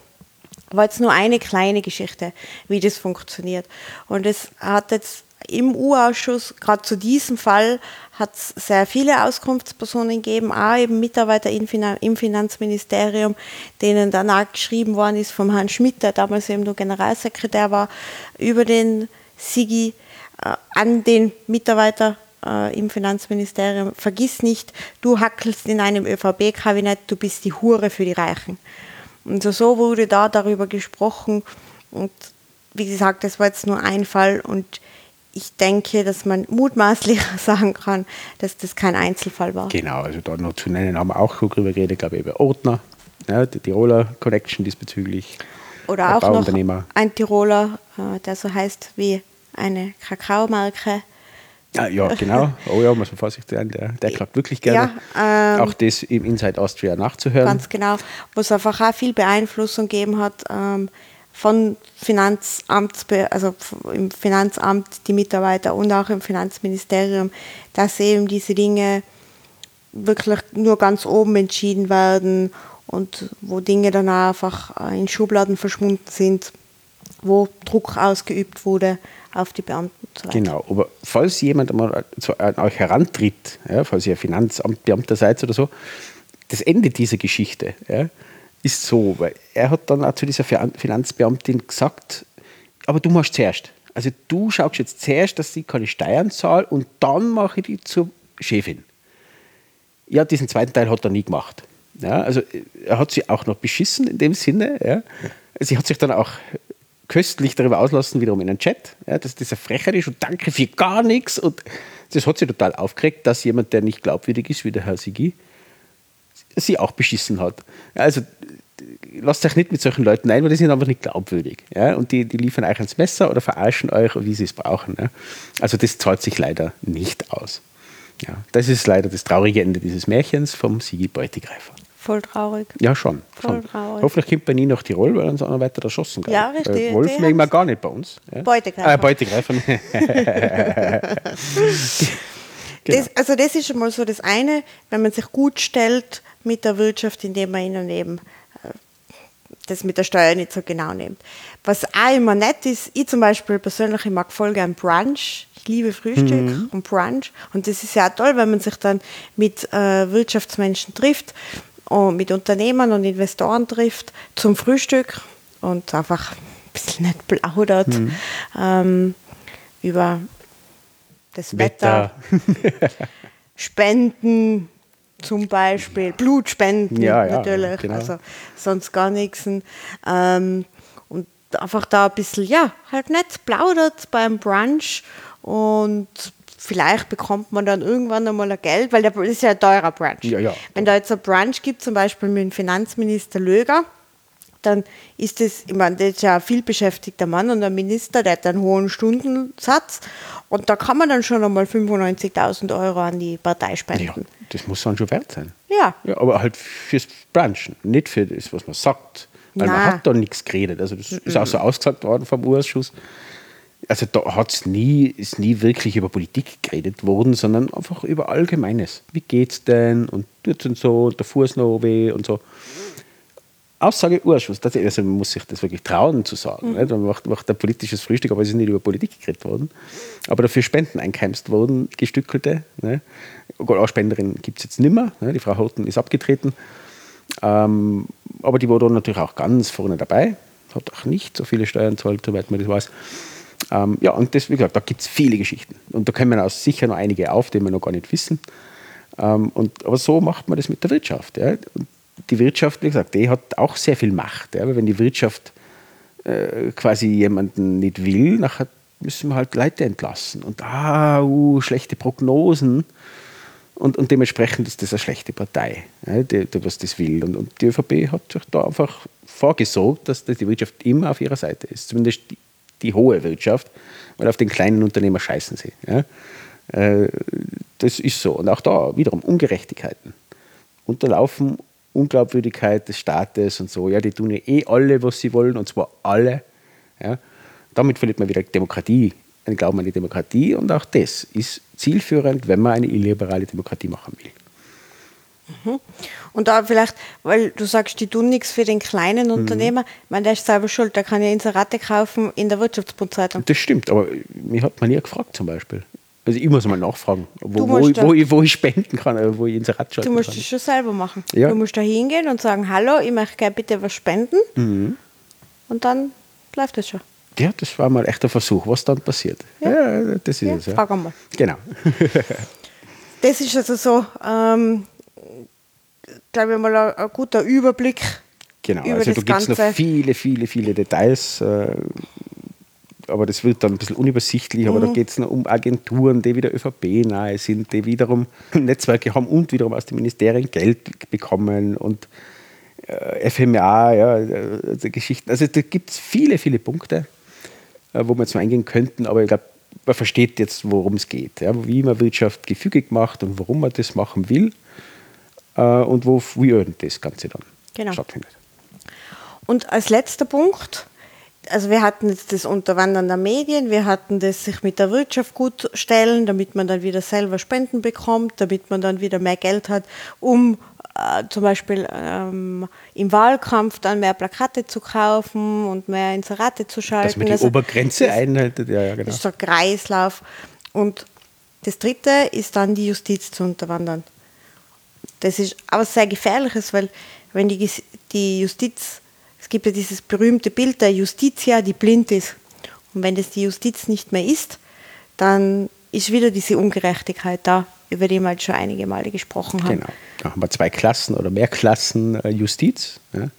war jetzt nur eine kleine Geschichte, wie das funktioniert. Und es hat jetzt im U-Ausschuss, gerade zu diesem Fall, hat es sehr viele Auskunftspersonen gegeben, auch eben Mitarbeiter im Finanzministerium, denen danach geschrieben worden ist vom Herrn Schmidt, der damals eben nur Generalsekretär war, über den Sigi äh, an den Mitarbeiter äh, im Finanzministerium. Vergiss nicht, du hackelst in einem ÖVP-Kabinett, du bist die Hure für die Reichen. Und so wurde da darüber gesprochen und wie gesagt, das war jetzt nur ein Fall und ich denke, dass man mutmaßlich sagen kann, dass das kein Einzelfall war. Genau, also da noch zu nennen, haben wir auch schon drüber geredet, glaube ich, über Ordner, ja, die Tiroler Connection diesbezüglich. Oder auch noch ein Tiroler, äh, der so heißt wie eine Kakaomarke. Ja, ja, genau. Oh ja, muss man vorsichtig sein, der, der klappt wirklich gerne. Ja, ähm, auch das im Inside Austria nachzuhören. Ganz genau, wo es einfach auch viel Beeinflussung gegeben hat. Ähm, von Finanzamt, also im Finanzamt die Mitarbeiter und auch im Finanzministerium, dass eben diese Dinge wirklich nur ganz oben entschieden werden und wo Dinge dann einfach äh, in Schubladen verschwunden sind, wo Druck ausgeübt wurde auf die Beamten. So genau, aber falls jemand mal an euch herantritt, ja, falls ihr Finanzamtbeamter seid oder so, das Ende dieser Geschichte, ja, ist so, weil er hat dann auch zu dieser Finanzbeamtin gesagt, aber du machst zuerst. Also du schaust jetzt zuerst, dass sie keine Steuern zahlt und dann mache ich die zur Chefin. Ja, diesen zweiten Teil hat er nie gemacht. Ja, also er hat sie auch noch beschissen in dem Sinne. Ja. Sie hat sich dann auch köstlich darüber auslassen, wiederum in einem Chat, ja, dass das eine Frechheit ist und danke für gar nichts. Und das hat sie total aufgeregt, dass jemand, der nicht glaubwürdig ist, wie der Herr Sigi, sie auch beschissen hat. Also lasst euch nicht mit solchen Leuten ein, weil die sind einfach nicht glaubwürdig. Ja? Und die, die liefern euch ins Messer oder verarschen euch, wie sie es brauchen. Ja? Also das zahlt sich leider nicht aus. Ja, das ist leider das traurige Ende dieses Märchens vom Sigi Beutegreifer. Voll traurig. Ja, schon. Voll schon. traurig. Hoffentlich kommt er nie nach Tirol, weil uns auch noch weiter erschossen kann. Ja, richtig. Äh, Wolf mögen wir gar nicht bei uns. Ja? Beutegreifer. Äh, Beutegreifer. genau. das, also das ist schon mal so das eine, wenn man sich gut stellt mit der Wirtschaft, indem man ihnen eben äh, das mit der Steuer nicht so genau nimmt. Was auch immer nett ist, ich zum Beispiel persönlich, ich mag voll gern Brunch. Ich liebe Frühstück mhm. und Brunch. Und das ist ja auch toll, wenn man sich dann mit äh, Wirtschaftsmenschen trifft und mit Unternehmern und Investoren trifft zum Frühstück und einfach ein bisschen nett plaudert mhm. ähm, über das Wetter, Wetter. Spenden, zum Beispiel, Blutspenden ja, ja, natürlich, genau. also sonst gar nichts. Ähm, und einfach da ein bisschen, ja, halt nett plaudert beim Brunch und vielleicht bekommt man dann irgendwann einmal ein Geld, weil das ist ja ein teurer Brunch. Ja, ja. Wenn da jetzt ein Brunch gibt, zum Beispiel mit dem Finanzminister Löger, dann ist das, ich meine, das ist ja ein vielbeschäftigter Mann und ein Minister, der hat einen hohen Stundensatz und da kann man dann schon einmal 95.000 Euro an die Partei spenden. Ja, das muss dann schon wert sein. Ja. ja aber halt fürs Branchen, nicht für das, was man sagt. Weil Nein. man hat da nichts geredet. Also das ist auch so ausgesagt worden vom Urschuss. Also da hat's nie, ist nie wirklich über Politik geredet worden, sondern einfach über Allgemeines. Wie geht's denn? Und tut und so, und der Fuß noch weh und so. Aussage Urschuss. Also man muss sich das wirklich trauen zu sagen. Mhm. Man macht, macht ein politisches Frühstück, aber es ist nicht über Politik geredet worden. Aber dafür Spenden eingeheimst worden, gestückelte. Ne? Auch Spenderin gibt es jetzt nicht mehr. Ne? Die Frau Horten ist abgetreten. Ähm, aber die war dann natürlich auch ganz vorne dabei. Hat auch nicht so viele Steuern zahlt, soweit man das weiß. Ähm, ja, und das, wie gesagt, da gibt es viele Geschichten. Und da kommen auch sicher noch einige auf, die wir noch gar nicht wissen. Ähm, und, aber so macht man das mit der Wirtschaft. Ja? Und die Wirtschaft, wie gesagt, die hat auch sehr viel Macht. Ja? Weil wenn die Wirtschaft äh, quasi jemanden nicht will, nachher müssen wir halt Leute entlassen. Und ah, uh, schlechte Prognosen. Und, und dementsprechend ist das eine schlechte Partei, ja, die, die, was das will. Und, und die ÖVP hat sich da einfach vorgesorgt, dass die Wirtschaft immer auf ihrer Seite ist. Zumindest die, die hohe Wirtschaft, weil auf den kleinen Unternehmer scheißen sie. Ja. Äh, das ist so. Und auch da wiederum Ungerechtigkeiten. Unterlaufen Unglaubwürdigkeit des Staates und so. Ja, die tun ja eh alle, was sie wollen, und zwar alle. Ja. Damit verliert man wieder Demokratie, einen Glauben an die Demokratie. Und auch das ist zielführend, wenn man eine illiberale Demokratie machen will. Mhm. Und da vielleicht, weil du sagst, die tun nichts für den kleinen mhm. Unternehmer, mhm. ich meine, der ist selber schuld, der kann ja Inserate kaufen in der Wirtschaftsbundzeitung. Das stimmt, aber mich hat man nie gefragt zum Beispiel. Also ich muss mal nachfragen, wo, wo, ich, wo, ich, wo ich spenden kann, äh, wo ich ins Rad schalten Du musst kann. das schon selber machen. Ja. Du musst da hingehen und sagen, hallo, ich möchte gerne bitte was spenden. Mhm. Und dann läuft das schon. Ja, das war mal echt ein Versuch, was dann passiert. Ja, ja das ist ja, es. Ja. Frag einmal. Genau. das ist also so, ähm, glaube ich mal, ein, ein, guter Überblick. Genau, also da gibt es noch viele, viele, viele Details. Äh, aber das wird dann ein bisschen unübersichtlich, aber mhm. da geht es um Agenturen, die wieder ÖVP-nahe sind, die wiederum Netzwerke haben und wiederum aus den Ministerien Geld bekommen und äh, FMA, ja, äh, Geschichten. Also da gibt es viele, viele Punkte, äh, wo wir jetzt mal eingehen könnten, aber ich glaube, man versteht jetzt, worum es geht, ja, wie man Wirtschaft gefügig macht und warum man das machen will äh, und wo, wie das Ganze dann genau. stattfindet. Und als letzter Punkt, also wir hatten jetzt das Unterwandern der Medien, wir hatten das sich mit der Wirtschaft gut stellen, damit man dann wieder selber Spenden bekommt, damit man dann wieder mehr Geld hat, um äh, zum Beispiel ähm, im Wahlkampf dann mehr Plakate zu kaufen und mehr Inserate zu schalten. Dass man die also, Obergrenze einhaltet, ja, ja, genau. Das ist so ein Kreislauf. Und das Dritte ist dann die Justiz zu unterwandern. Das ist aber sehr gefährliches, weil wenn die, die Justiz, es gibt ja dieses berühmte Bild der Justitia, die blind ist. Und wenn das die Justiz nicht mehr ist, dann ist wieder diese Ungerechtigkeit da, über die wir halt schon einige Male gesprochen haben. Genau. Da haben wir zwei Klassen oder mehr Klassen äh, Justiz. Ja.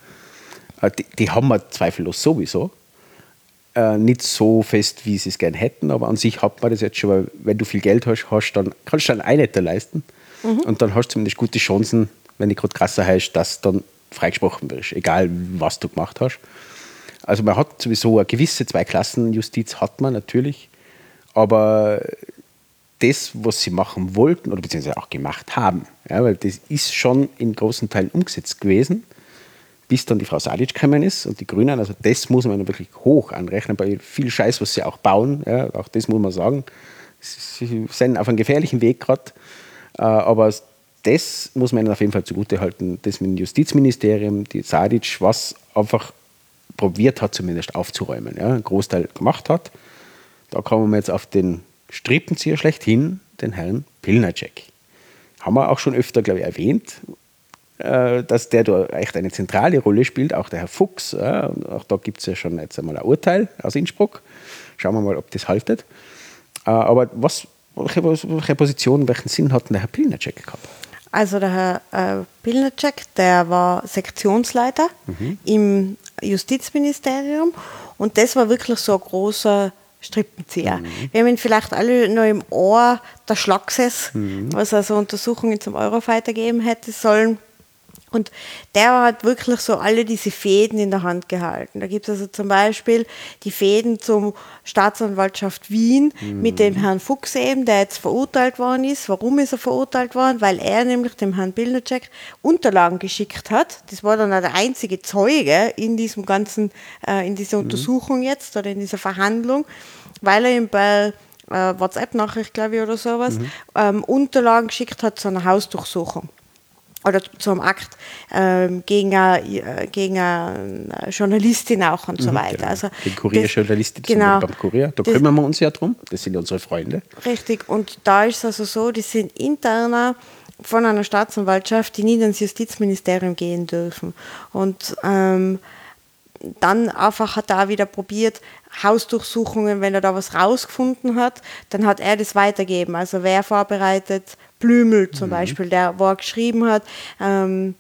Äh, die, die, haben wir zweifellos sowieso. Äh, nicht so fest, wie sie es gerne hätten, aber an sich hat man das jetzt schon, weil wenn du viel Geld hast, hast dann, kannst du dann ein Netter leisten mhm. und dann hast du zumindest gute Chancen, wenn die gerade krasser heißt, dass dann freigesprochen wirst, egal was du gemacht hast. Also man hat sowieso eine gewisse Zweiklassenjustiz, hat man natürlich, aber das, was sie machen wollten oder beziehungsweise auch gemacht haben, ja, weil das ist schon in großen Teilen umgesetzt gewesen, bis dann die Frau Sadic gekommen ist und die Grünen, also das muss man wirklich hoch anrechnen, bei viel Scheiß, was sie auch bauen, ja, auch das muss man sagen, sie sind auf einem gefährlichen Weg gerade, äh, aber das muss man ihnen auf jeden Fall zugute halten, das mit dem Justizministerium, die Sadic, was einfach probiert hat, zumindest aufzuräumen, ja, einen Großteil gemacht hat. Da kommen wir jetzt auf den Strippenzieher schlechthin, den Herrn Pilnacek. Haben wir auch schon öfter, glaube ich, erwähnt, äh, dass der da echt eine zentrale Rolle spielt, auch der Herr Fuchs. Auch da gibt es ja schon jetzt einmal ein Urteil aus Innsbruck. Schauen wir mal, ob das haltet. Äh, aber was, welche, welche Position, welchen Sinn hat denn der Herr Pilnacek gehabt? Also der Herr äh, Pilnacek, der war Sektionsleiter mhm. im Justizministerium und das war wirklich so ein großer Strippenzieher. Mhm. Wir haben ihn vielleicht alle noch im Ohr, der Schlagsess, mhm. was also Untersuchungen zum Eurofighter geben hätte sollen. Und der hat wirklich so alle diese Fäden in der Hand gehalten. Da gibt es also zum Beispiel die Fäden zum Staatsanwaltschaft Wien mhm. mit dem Herrn Fuchs eben, der jetzt verurteilt worden ist. Warum ist er verurteilt worden? Weil er nämlich dem Herrn Bildnercheck Unterlagen geschickt hat. Das war dann der einzige Zeuge in diesem ganzen, äh, in dieser mhm. Untersuchung jetzt oder in dieser Verhandlung, weil er ihm bei äh, WhatsApp-Nachricht, glaube ich, oder sowas, mhm. ähm, Unterlagen geschickt hat zu einer Hausdurchsuchung oder zum Akt ähm, gegen, eine, äh, gegen eine Journalistin auch und so mhm, weiter. Genau. Also die Kurierjournalistin genau, beim Kurier, da das, kümmern wir uns ja drum, das sind unsere Freunde. Richtig, und da ist es also so, die sind interner von einer Staatsanwaltschaft, die nie ins Justizministerium gehen dürfen. Und ähm, dann einfach hat er auch wieder probiert, Hausdurchsuchungen, wenn er da was rausgefunden hat, dann hat er das weitergeben. Also wer vorbereitet Blümel zum mhm. Beispiel, der, wo er geschrieben hat, ähm,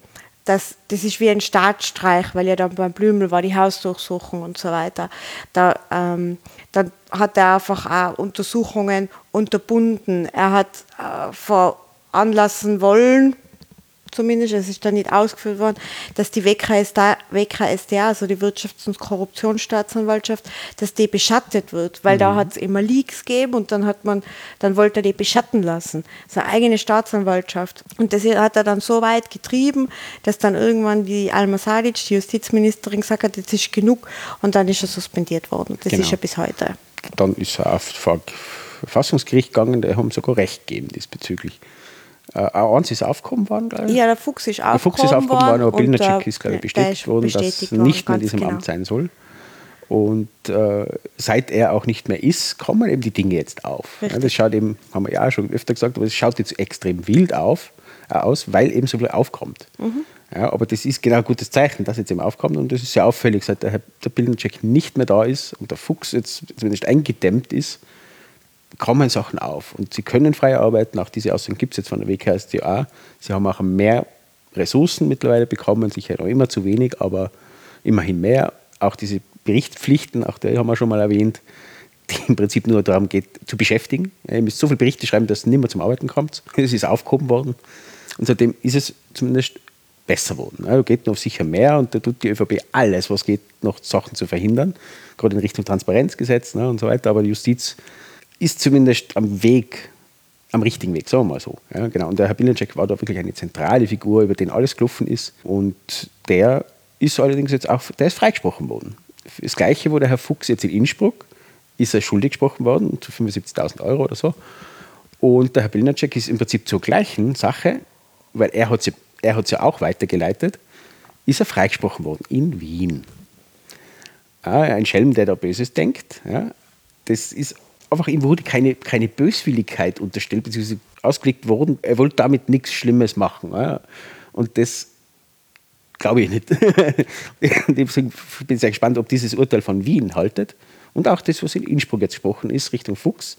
das, das ist wie ein Staatsstreich, weil ja dann beim Blümel war die Hausdurchsuchung und so weiter. Da, ähm, dann hat er einfach auch Untersuchungen unterbunden. Er hat äh, veranlassen wollen, zumindest, es ist dann nicht ausgeführt worden, dass die WKSDA, WKSDA also die Wirtschafts- und Korruptionsstaatsanwaltschaft, dass die beschattet wird, weil mhm. da hat es immer Leaks gegeben und dann hat man, dann wollte er die beschatten lassen. Seine eigene Staatsanwaltschaft. Und das hat er dann so weit getrieben, dass dann irgendwann die Alma Sadic, die Justizministerin, gesagt hat, jetzt ist genug und dann ist er suspendiert worden. Das genau. ist ja bis heute. Dann ist er auf Verfassungsgericht gegangen, die haben sogar Recht gegeben diesbezüglich. Äh, eins ist aufgekommen worden, glaube ich. Ja, der Fuchs ist aufgekommen, der Fuchs ist aufgekommen worden, aber Bildercheck ist, glaube ich, bestätigt worden, bestätigt dass er nicht mehr in diesem genau. Amt sein soll. Und äh, seit er auch nicht mehr ist, kommen eben die Dinge jetzt auf. Ja, das schaut eben, haben wir ja auch schon öfter gesagt, aber es schaut jetzt extrem wild auf, äh, aus, weil eben so viel aufkommt. Mhm. Ja, aber das ist genau ein gutes Zeichen, dass jetzt eben aufkommt und das ist sehr auffällig, seit der, der Bildercheck nicht mehr da ist und der Fuchs jetzt zumindest eingedämmt ist, kommen Sachen auf und sie können frei arbeiten. Auch diese Aussagen gibt es jetzt von der WKStA. Sie haben auch mehr Ressourcen mittlerweile bekommen, sicher noch immer zu wenig, aber immerhin mehr. Auch diese Berichtspflichten, auch die haben wir schon mal erwähnt, die im Prinzip nur darum geht, zu beschäftigen. Ihr müsst so viele Berichte schreiben, dass nicht mehr zum Arbeiten kommt. Es ist aufgehoben worden. Und seitdem ist es zumindest besser geworden. Da geht noch sicher mehr und da tut die ÖVP alles, was geht, noch Sachen zu verhindern, gerade in Richtung Transparenzgesetz ne, und so weiter. Aber die Justiz ist zumindest am Weg, am richtigen Weg, sagen wir mal so. Ja, genau. Und der Herr Billencheck war da wirklich eine zentrale Figur, über den alles gelaufen ist. Und der ist allerdings jetzt auch, der ist freigesprochen worden. Das Gleiche, wo der Herr Fuchs jetzt in Innsbruck ist er schuldig gesprochen worden, zu 75.000 Euro oder so. Und der Herr Bilnacek ist im Prinzip zur gleichen Sache, weil er hat hat sie auch weitergeleitet, ist er freigesprochen worden in Wien. Ja, ein Schelm, der da Böses denkt. Ja, das ist einfach, ihm wurde keine, keine Böswilligkeit unterstellt, beziehungsweise ausgelegt worden, er wollte damit nichts Schlimmes machen. Ja. Und das glaube ich nicht. ich bin sehr gespannt, ob dieses Urteil von Wien haltet. Und auch das, was in Innsbruck jetzt gesprochen ist, Richtung Fuchs,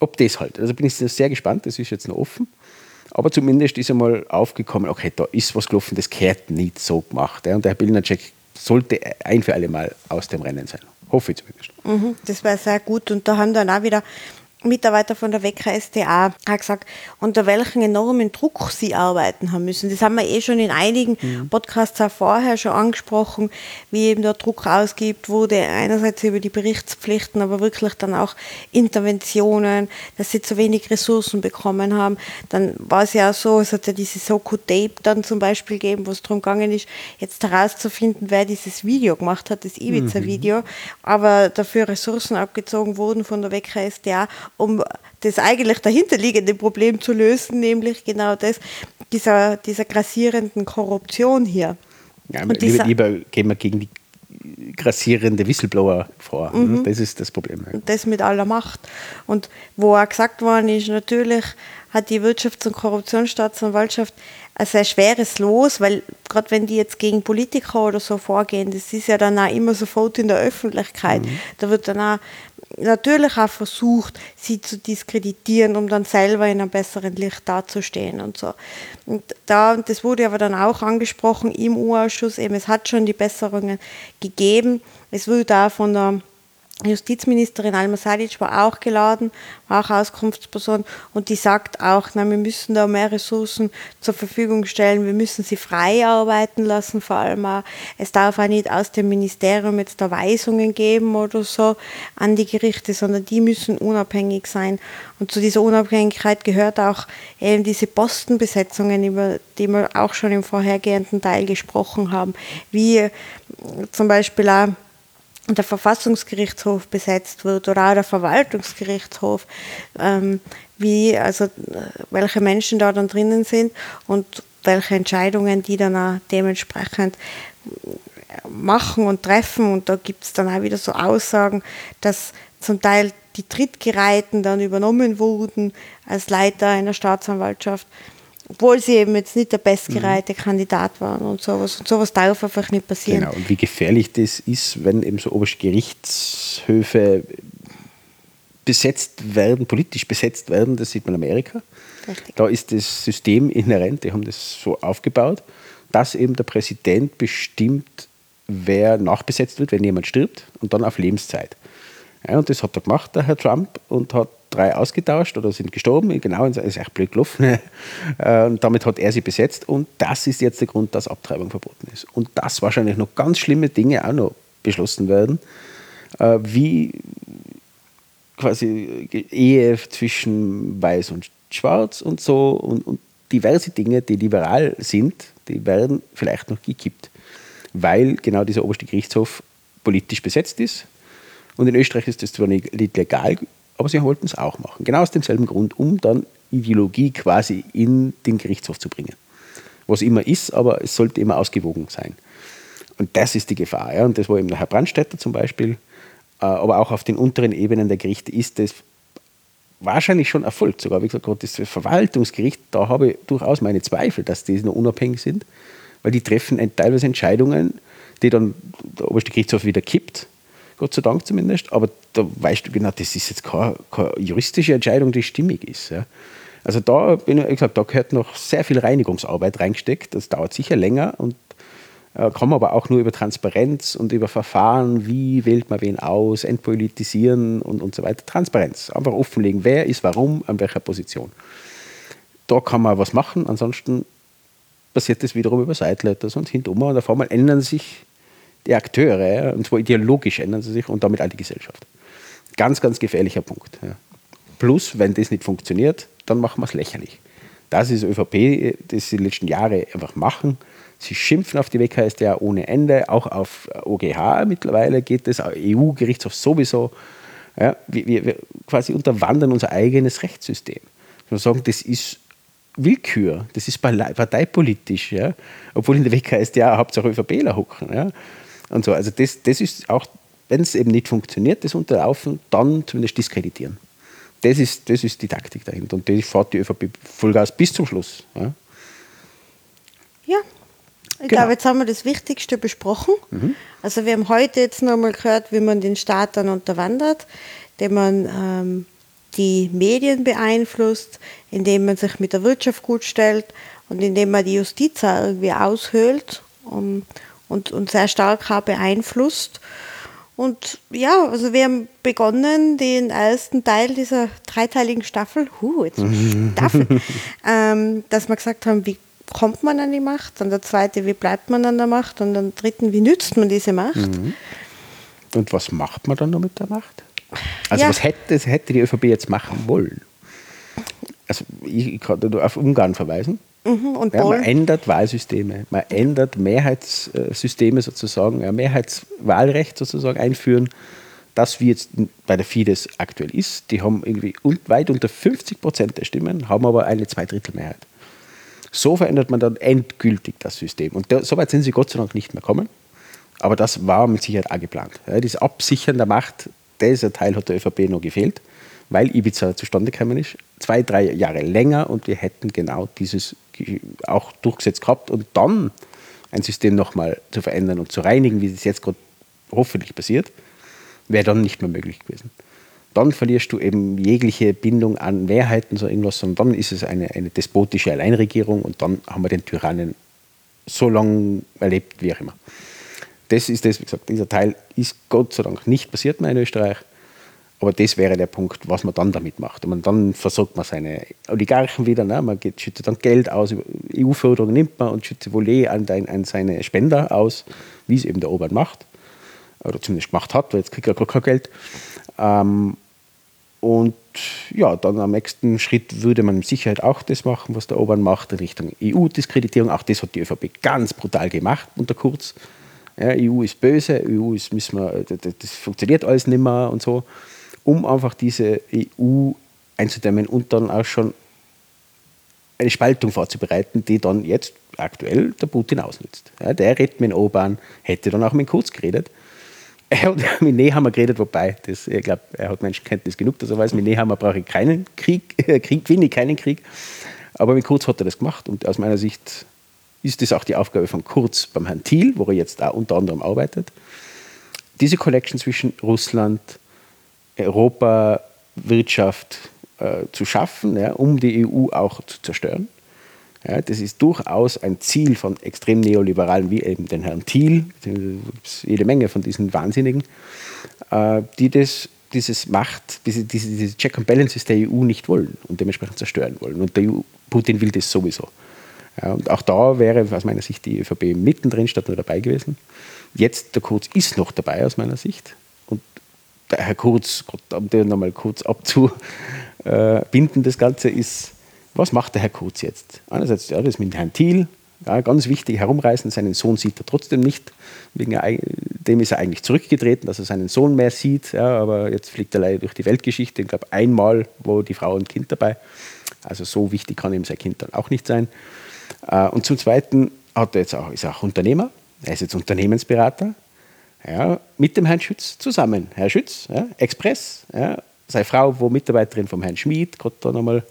ob das halt. Also bin ich sehr gespannt, das ist jetzt noch offen. Aber zumindest ist einmal aufgekommen, okay, da ist was gelaufen, das gehört nicht so gemacht. Und der Herr Bilnacek sollte ein für alle Mal aus dem Rennen sein. Hoffe ich zumindest. Mhm, das wäre sehr gut. Und da haben dann auch wieder Mitarbeiter von der Wecker SDA hat gesagt, unter welchem enormen Druck sie arbeiten haben müssen. Das haben wir eh schon in einigen mhm. Podcasts auch vorher schon angesprochen, wie eben der Druck ausgibt wurde, einerseits über die Berichtspflichten, aber wirklich dann auch Interventionen, dass sie zu wenig Ressourcen bekommen haben. Dann war es ja auch so, es hat ja diese Soko Tape dann zum Beispiel gegeben, wo es darum gegangen ist, jetzt herauszufinden, wer dieses Video gemacht hat, das Ibiza-Video, mhm. aber dafür Ressourcen abgezogen wurden von der Wecker SDA um das eigentlich dahinterliegende Problem zu lösen, nämlich genau das, dieser, dieser grassierenden Korruption hier. Ja, lieber, dieser, lieber gehen wir gegen die grassierende Whistleblower vor. Mhm. Das ist das Problem. Und das mit aller Macht. Und wo auch gesagt worden ist, natürlich hat die Wirtschafts- und Korruptionsstaatsanwaltschaft ein sehr schweres Los, weil gerade wenn die jetzt gegen Politiker oder so vorgehen, das ist ja dann auch immer sofort in der Öffentlichkeit. Mhm. Da wird dann auch natürlich auch versucht, sie zu diskreditieren, um dann selber in einem besseren Licht dazustehen und so. Und da, das wurde aber dann auch angesprochen im U-Ausschuss, eben es hat schon die Besserungen gegeben. Es wurde auch von der Justizministerin Alma Sadic war auch geladen, war auch Auskunftsperson. Und die sagt auch, na, wir müssen da mehr Ressourcen zur Verfügung stellen, wir müssen sie frei arbeiten lassen, vor allem auch, es darf auch nicht aus dem Ministerium jetzt da Weisungen geben oder so an die Gerichte, sondern die müssen unabhängig sein. Und zu dieser Unabhängigkeit gehört auch eben diese Postenbesetzungen, über die wir auch schon im vorhergehenden Teil gesprochen haben, wie zum Beispiel auch der Verfassungsgerichtshof besetzt wird oder auch der Verwaltungsgerichtshof, ähm, wie, also welche Menschen da dann drinnen sind und welche Entscheidungen die dann auch dementsprechend machen und treffen. Und da gibt es dann auch wieder so Aussagen, dass zum Teil die Trittgereihten dann übernommen wurden als Leiter einer Staatsanwaltschaft obwohl sie eben jetzt nicht der bestgereihte mhm. Kandidat waren und sowas. Und sowas darf einfach nicht passieren. Genau, und wie gefährlich das ist, wenn eben so oberste Gerichtshöfe besetzt werden, politisch besetzt werden, das sieht man in Amerika. Richtig. Da ist das System inhärent, die haben das so aufgebaut, dass eben der Präsident bestimmt, wer nachbesetzt wird, wenn jemand stirbt und dann auf Lebenszeit. Ja, und das hat er gemacht, der Herr Trump, und hat drei ausgetauscht oder sind gestorben. Genau, das ist echt blöd gelaufen. Äh, und damit hat er sie besetzt. Und das ist jetzt der Grund, dass Abtreibung verboten ist. Und dass wahrscheinlich noch ganz schlimme Dinge auch noch beschlossen werden, äh, wie quasi Ehe zwischen Weiß und Schwarz und so und, und diverse Dinge, die liberal sind, die werden vielleicht noch gekippt, weil genau dieser oberste Gerichtshof politisch besetzt ist. Und in Österreich ist das zwar nicht legal aber sie wollten es auch machen. Genau aus demselben Grund, um dann Ideologie quasi in den Gerichtshof zu bringen. Was immer ist, aber es sollte immer ausgewogen sein. Und das ist die Gefahr. Ja. Und das war eben der Herr Brandstätter zum Beispiel. Äh, aber auch auf den unteren Ebenen der Gerichte ist das wahrscheinlich schon erfolgt. Sogar, wie gesagt, gerade das Verwaltungsgericht, da habe ich durchaus meine Zweifel, dass die noch unabhängig sind, weil die treffen teilweise Entscheidungen, die dann der oberste Gerichtshof wieder kippt Gott sei Dank zumindest. Aber da weißt du genau, das ist jetzt keine, keine juristische Entscheidung, die stimmig ist. Ja. Also da bin ich gesagt, da gehört noch sehr viel Reinigungsarbeit reingesteckt. Das dauert sicher länger und Äh, kann man aber auch nur über Transparenz und über Verfahren, wie wählt man wen aus, entpolitisieren und, und so weiter. Transparenz. Einfach offenlegen, wer ist warum, an welcher Position. Da kann man was machen, ansonsten passiert das wiederum über Sideletters und hintum und auf einmal ändern sich die Akteure, und zwar ideologisch ändern sie sich und damit auch die Gesellschaft. Ganz, ganz gefährlicher Punkt. Ja. Plus, wenn das nicht funktioniert, dann machen wir es lächerlich. Das ist ÖVP, das sie die letzten Jahre einfach machen Sie schimpfen auf die WKStA ohne Ende, auch auf OGH mittlerweile geht es, EU-Gerichtshof sowieso. Ja, wir, wir, quasi unterwandern unser eigenes Rechtssystem. Wir sagen, das ist Willkür, das ist parteipolitisch, ja, obwohl in der WKStA Hauptsache ÖVPler hocken. Ja, und so. Also das, das ist auch, wenn es eben nicht funktioniert, das Unterlaufen, dann zumindest diskreditieren. Das ist, das ist die Taktik dahinter. Und die fährt die ÖVP Vollgas bis zum Schluss. Ja. ja. Ich genau. glaube, jetzt haben wir das Wichtigste besprochen. Mhm. Also wir haben heute jetzt nochmal gehört, wie man den Staat dann unterwandert, indem man ähm, die Medien beeinflusst, indem man sich mit der Wirtschaft gut stellt und indem man die Justiz irgendwie aushöhlt um, und, und sehr stark auch beeinflusst. Und ja, also wir haben begonnen, den ersten Teil dieser dreiteiligen Staffel, huh, jetzt Staffel, ähm, dass wir gesagt haben, wie kommt man an die Macht? Dann der zweite, wie bleibt man an der Macht? Und dann dritten, wie nützt man diese Macht? Mhm. Und was macht man dann noch mit der Macht? Also ja. was hätte, hätte die ÖVP jetzt machen wollen? Also ich kann nur auf Ungarn verweisen. Mhm, und ja, man ändert Wahlsysteme, man ändert Mehrheitssysteme sozusagen, ja, Mehrheitswahlrecht sozusagen einführen, das wie jetzt bei der Fidesz aktuell ist. Die haben irgendwie weit unter 50 Prozent der Stimmen, haben aber eine Zweidrittelmehrheit. So verändert man dann endgültig das System. Und so weit sind sie Gott sei Dank nicht mehr kommen. Aber das war mit Sicherheit auch geplant. Ja, das Absichern der Macht, dieser Teil hat der ÖVP noch gefehlt, weil Ibiza zustande gekommen ist. Zwei, drei Jahre länger und wir hätten genau dieses auch durchgesetzt gehabt und dann ein System nochmal zu verändern und zu reinigen, wie es jetzt gerade hoffentlich passiert, wäre dann nicht mehr möglich gewesen dann verlierst du eben jegliche Bindung an Mehrheiten, so irgendwas, sondern dann ist es eine, eine despotische Alleinregierung und dann haben wir den Tyrannen so lange erlebt, wie auch immer. Das ist das, wie gesagt, dieser Teil ist Gott sei Dank nicht passiert mehr in Österreich, aber das wäre der Punkt, was man dann damit macht. Und dann versorgt man seine Oligarchen wieder, ne? man geht, schüttet dann Geld aus, EU-Förderung nimmt man und schüttet wohl eh an, an seine Spender aus, wie es eben der Obern macht, oder zumindest gemacht hat, weil jetzt kriegt er gar kein Geld. Ähm, und ja, dann am nächsten Schritt würde man mit Sicherheit auch das machen, was der Obern macht, in Richtung EU-Diskreditierung. Auch das hat die ÖVP ganz brutal gemacht unter Kurz. Ja, EU ist böse, EU ist, müssen wir, das, das funktioniert alles nicht mehr und so, um einfach diese EU einzudämmen und dann auch schon eine Spaltung vorzubereiten, die dann jetzt aktuell der Putin ausnutzt. Ja, der redet mit Orban, hätte dann auch mit Kurz geredet er hat mit Nehammer geredet, wobei, das, ich glaube, er hat Menschenkenntnis genug, dass er weiß, mit Nehammer brauche ich keinen Krieg, Krieg gewinne ich keinen Krieg. Aber mit Kurz hat er das gemacht und aus meiner Sicht ist das auch die Aufgabe von Kurz beim Herrn Thiel, wo er jetzt auch unter anderem arbeitet, diese Connection zwischen Russland, Europa, Wirtschaft äh, zu schaffen, ja, um die EU auch zu zerstören. Ja, das ist durchaus ein Ziel von extrem Neoliberalen wie eben den Herrn Thiel, jede Menge von diesen Wahnsinnigen, äh, die das, dieses Macht, diese, diese, diese Check and Balances der EU nicht wollen und dementsprechend zerstören wollen. Und EU, Putin will das sowieso. Ja, und auch da wäre aus meiner Sicht die ÖVP mittendrin statt nur dabei gewesen. Jetzt, der Kurz ist noch dabei aus meiner Sicht. Der Herr Kurz, um den nochmal kurz abzubinden, das Ganze ist was macht der Herr Kurz jetzt? Einerseits, ja, das mit Herrn Thiel, ja, ganz wichtig, herumreißen. Seinen Sohn sieht er trotzdem nicht. Wegen dem ist er eigentlich zurückgetreten, dass er seinen Sohn mehr sieht. Ja, aber jetzt fliegt er leider durch die Weltgeschichte. Ich glaube, einmal wo die Frau und Kind dabei. Also so wichtig kann ihm sein Kind dann auch nicht sein. Äh, und zum Zweiten hat er jetzt auch, ist er auch Unternehmer. Er ist jetzt Unternehmensberater. Ja, mit dem Herrn Schütz zusammen. Herr Schütz, ja, Express, ja, seine Frau, wo Mitarbeiterin vom Herrn Schmid, gerade da nochmal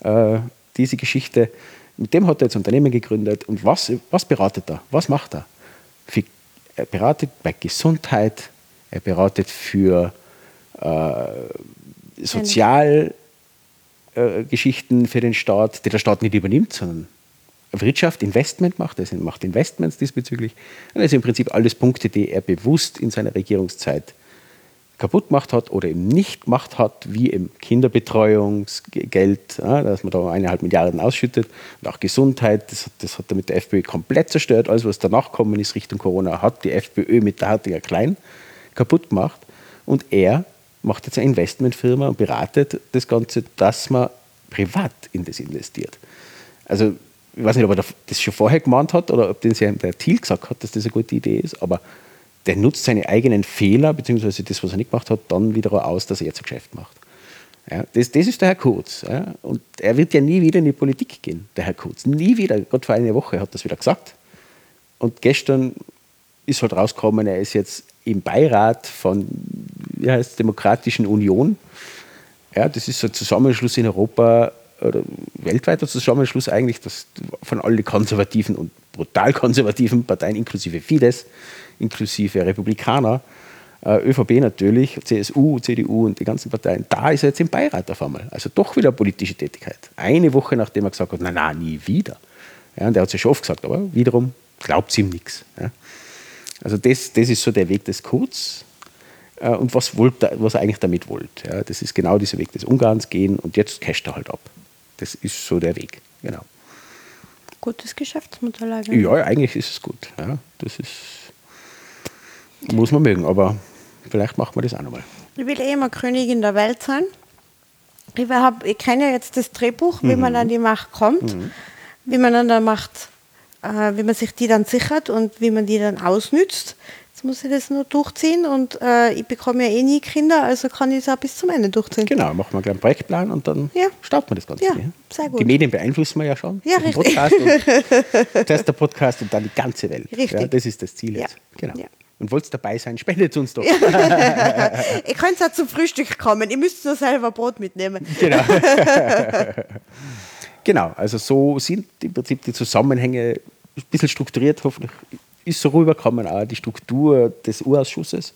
äh, diese Geschichte. Mit dem hat er jetzt Unternehmen gegründet. Und was, was beratet er? Was macht er? Für, er beratet bei Gesundheit, er beratet für äh, Sozialgeschichten äh, für den Staat, die der Staat nicht übernimmt, sondern Wirtschaft, Investment macht, er macht Investments diesbezüglich. Und sind im Prinzip alles Punkte, die er bewusst in seiner Regierungszeit kaputt gemacht hat oder eben nicht gemacht hat, wie im Kinderbetreuungsgeld, dass man da eineinhalb Milliarden ausschüttet und auch Gesundheit, das, das hat er mit der FPÖ komplett zerstört. Alles, was danach gekommen ist Richtung Corona, hat die FPÖ mit der Hartinger Klein kaputt gemacht. Und er macht jetzt eine Investmentfirma und beratet das Ganze, dass man privat in das investiert. Also ich weiß nicht, ob er das schon vorher gemahnt hat oder ob das ja der Thiel gesagt hat, dass das eine gute Idee ist, aber der nutzt seine eigenen Fehler, beziehungsweise das, was er nicht gemacht hat, dann wieder aus, dass er ein Geschäft macht. Ja, das, das ist der Herr Kurz. Ja. Und er wird ja nie wieder in die Politik gehen, der Herr Kurz. Nie wieder. Gott vor einer Woche hat das wieder gesagt. Und gestern ist halt rausgekommen, er ist jetzt im Beirat von, wie heißt Demokratischen Union. Ja, das ist so ein Zusammenschluss in Europa oder weltweiter Zusammenschluss eigentlich, das von allen konservativen und brutal konservativen Parteien, inklusive Fidesz, inklusive Republikaner, äh, ÖVP natürlich, CSU, CDU und die ganzen Parteien, da ist er jetzt im Beirat auf einmal. Also doch wieder politische Tätigkeit. Eine Woche nachdem er gesagt hat, na, na, nie wieder. Ja, und er hat es ja schon oft gesagt, aber wiederum glaubt es ihm nichts. Ja. Also das, das ist so der Weg des Kurz. Äh, und was, wollt, was er eigentlich damit wollte. Ja, das ist genau dieser Weg des Ungarns gehen und jetzt casht er halt ab. Das ist so der Weg, genau. Gutes Geschäftsmodell eigentlich. Ja, eigentlich ist es gut. Ja, das ist, muss man mögen, aber vielleicht macht man das auch nochmal. Ich will eh immer Königin der Welt sein. Ich, hab, ich kenne ja jetzt das Drehbuch, wie mhm. man an die Macht kommt, mhm. wie man an der Macht, äh, wie man sich die dann sichert und wie man die dann ausnützt muss ich das nur durchziehen und äh, ich bekomme ja eh nie Kinder, also kann ich es auch bis zum Ende durchziehen. Genau, machen wir gleich einen Projektplan und dann ja. starten wir das Ganze. Ja, sehr gut. Die Medien beeinflussen wir ja schon. Ja, richtig. Podcast und, zuerst der Podcast und dann die ganze Welt. Richtig. Ja, das ist das Ziel jetzt. Genau. Ja. Und wollt ihr dabei sein, spendet uns doch. ich kann auch zum Frühstück kommen, ihr müsst nur selber Brot mitnehmen. Genau. genau, also so sind im Prinzip die Zusammenhänge ein bisschen strukturiert, hoffentlich ist so rübergekommen, auch die Struktur des Urausschusses.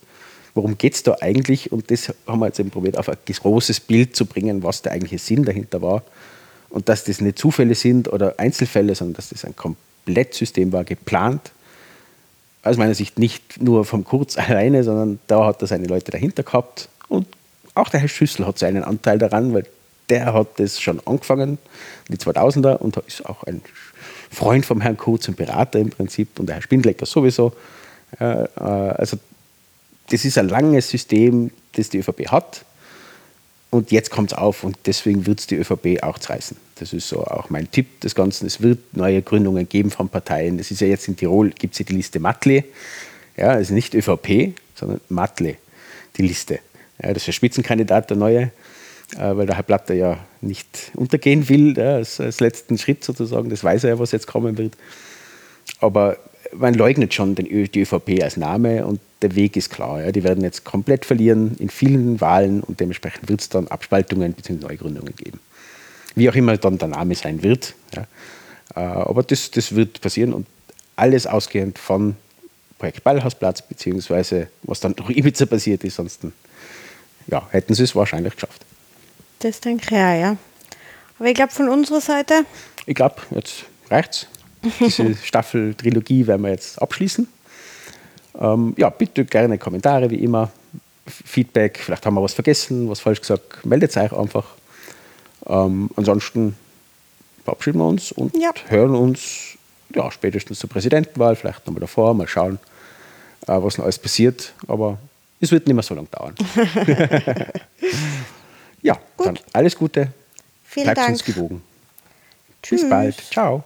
Worum geht es da eigentlich? Und das haben wir jetzt eben probiert, auf ein großes Bild zu bringen, was der eigentliche Sinn dahinter war. Und dass das nicht Zufälle sind oder Einzelfälle, sondern dass das ein Komplettsystem war, geplant. Aus meiner Sicht nicht nur vom Kurz alleine, sondern da hat er seine Leute dahinter gehabt. Und auch der Herr Schüssel hat seinen Anteil daran, weil der hat das schon angefangen, die 2000er, und ist auch ein Freund vom Herrn Kurz und Berater im Prinzip und der Herr Spindlecker sowieso. Äh, also das ist ein langes System, das die ÖVP hat. Und jetzt kommt es auf und deswegen wird es die ÖVP auch zerreißen. Das ist so auch mein Tipp des Ganzen. Es wird neue Gründungen geben von Parteien. Es ist ja jetzt in Tirol, gibt es ja die Liste Matle. Ja, also nicht ÖVP, sondern Matle, die Liste. Ja, das ist der Spitzenkandidat, der neue. Äh, weil der Herr Platter ja nicht untergehen will, als, als, letzten Schritt sozusagen. Das weiß er ja, was jetzt kommen wird. Aber man leugnet schon den Ö die ÖVP als Name und der Weg ist klar. Ja. Die werden jetzt komplett verlieren in vielen Wahlen und dementsprechend wird es dann Abspaltungen bzw. Neugründungen geben. Wie auch immer dann der Name sein wird. Ja. Äh, aber das, das wird passieren und alles ausgehend von Projekt Ballhausplatz, beziehungsweise was dann durch Ibiza passiert ist, sonst ja, hätten sie es wahrscheinlich geschafft. Das denke ich auch, ja. Aber ich glaube, von unserer Seite. Ich glaube, jetzt reicht's. Diese Staffel-Trilogie werden wir jetzt abschließen. Ähm, ja, bitte gerne Kommentare, wie immer. Feedback, vielleicht haben wir was vergessen, was falsch gesagt, meldet euch einfach. Ähm, ansonsten verabschieden wir uns und ja. hören uns ja, spätestens zur Präsidentenwahl, vielleicht nochmal davor, mal schauen, äh, was noch alles passiert. Aber es wird nicht mehr so lange dauern. Ja, Gut. dann alles Gute. Vielen Bleibt Dank. uns gewogen. Tschüss. Bis bald. Ciao.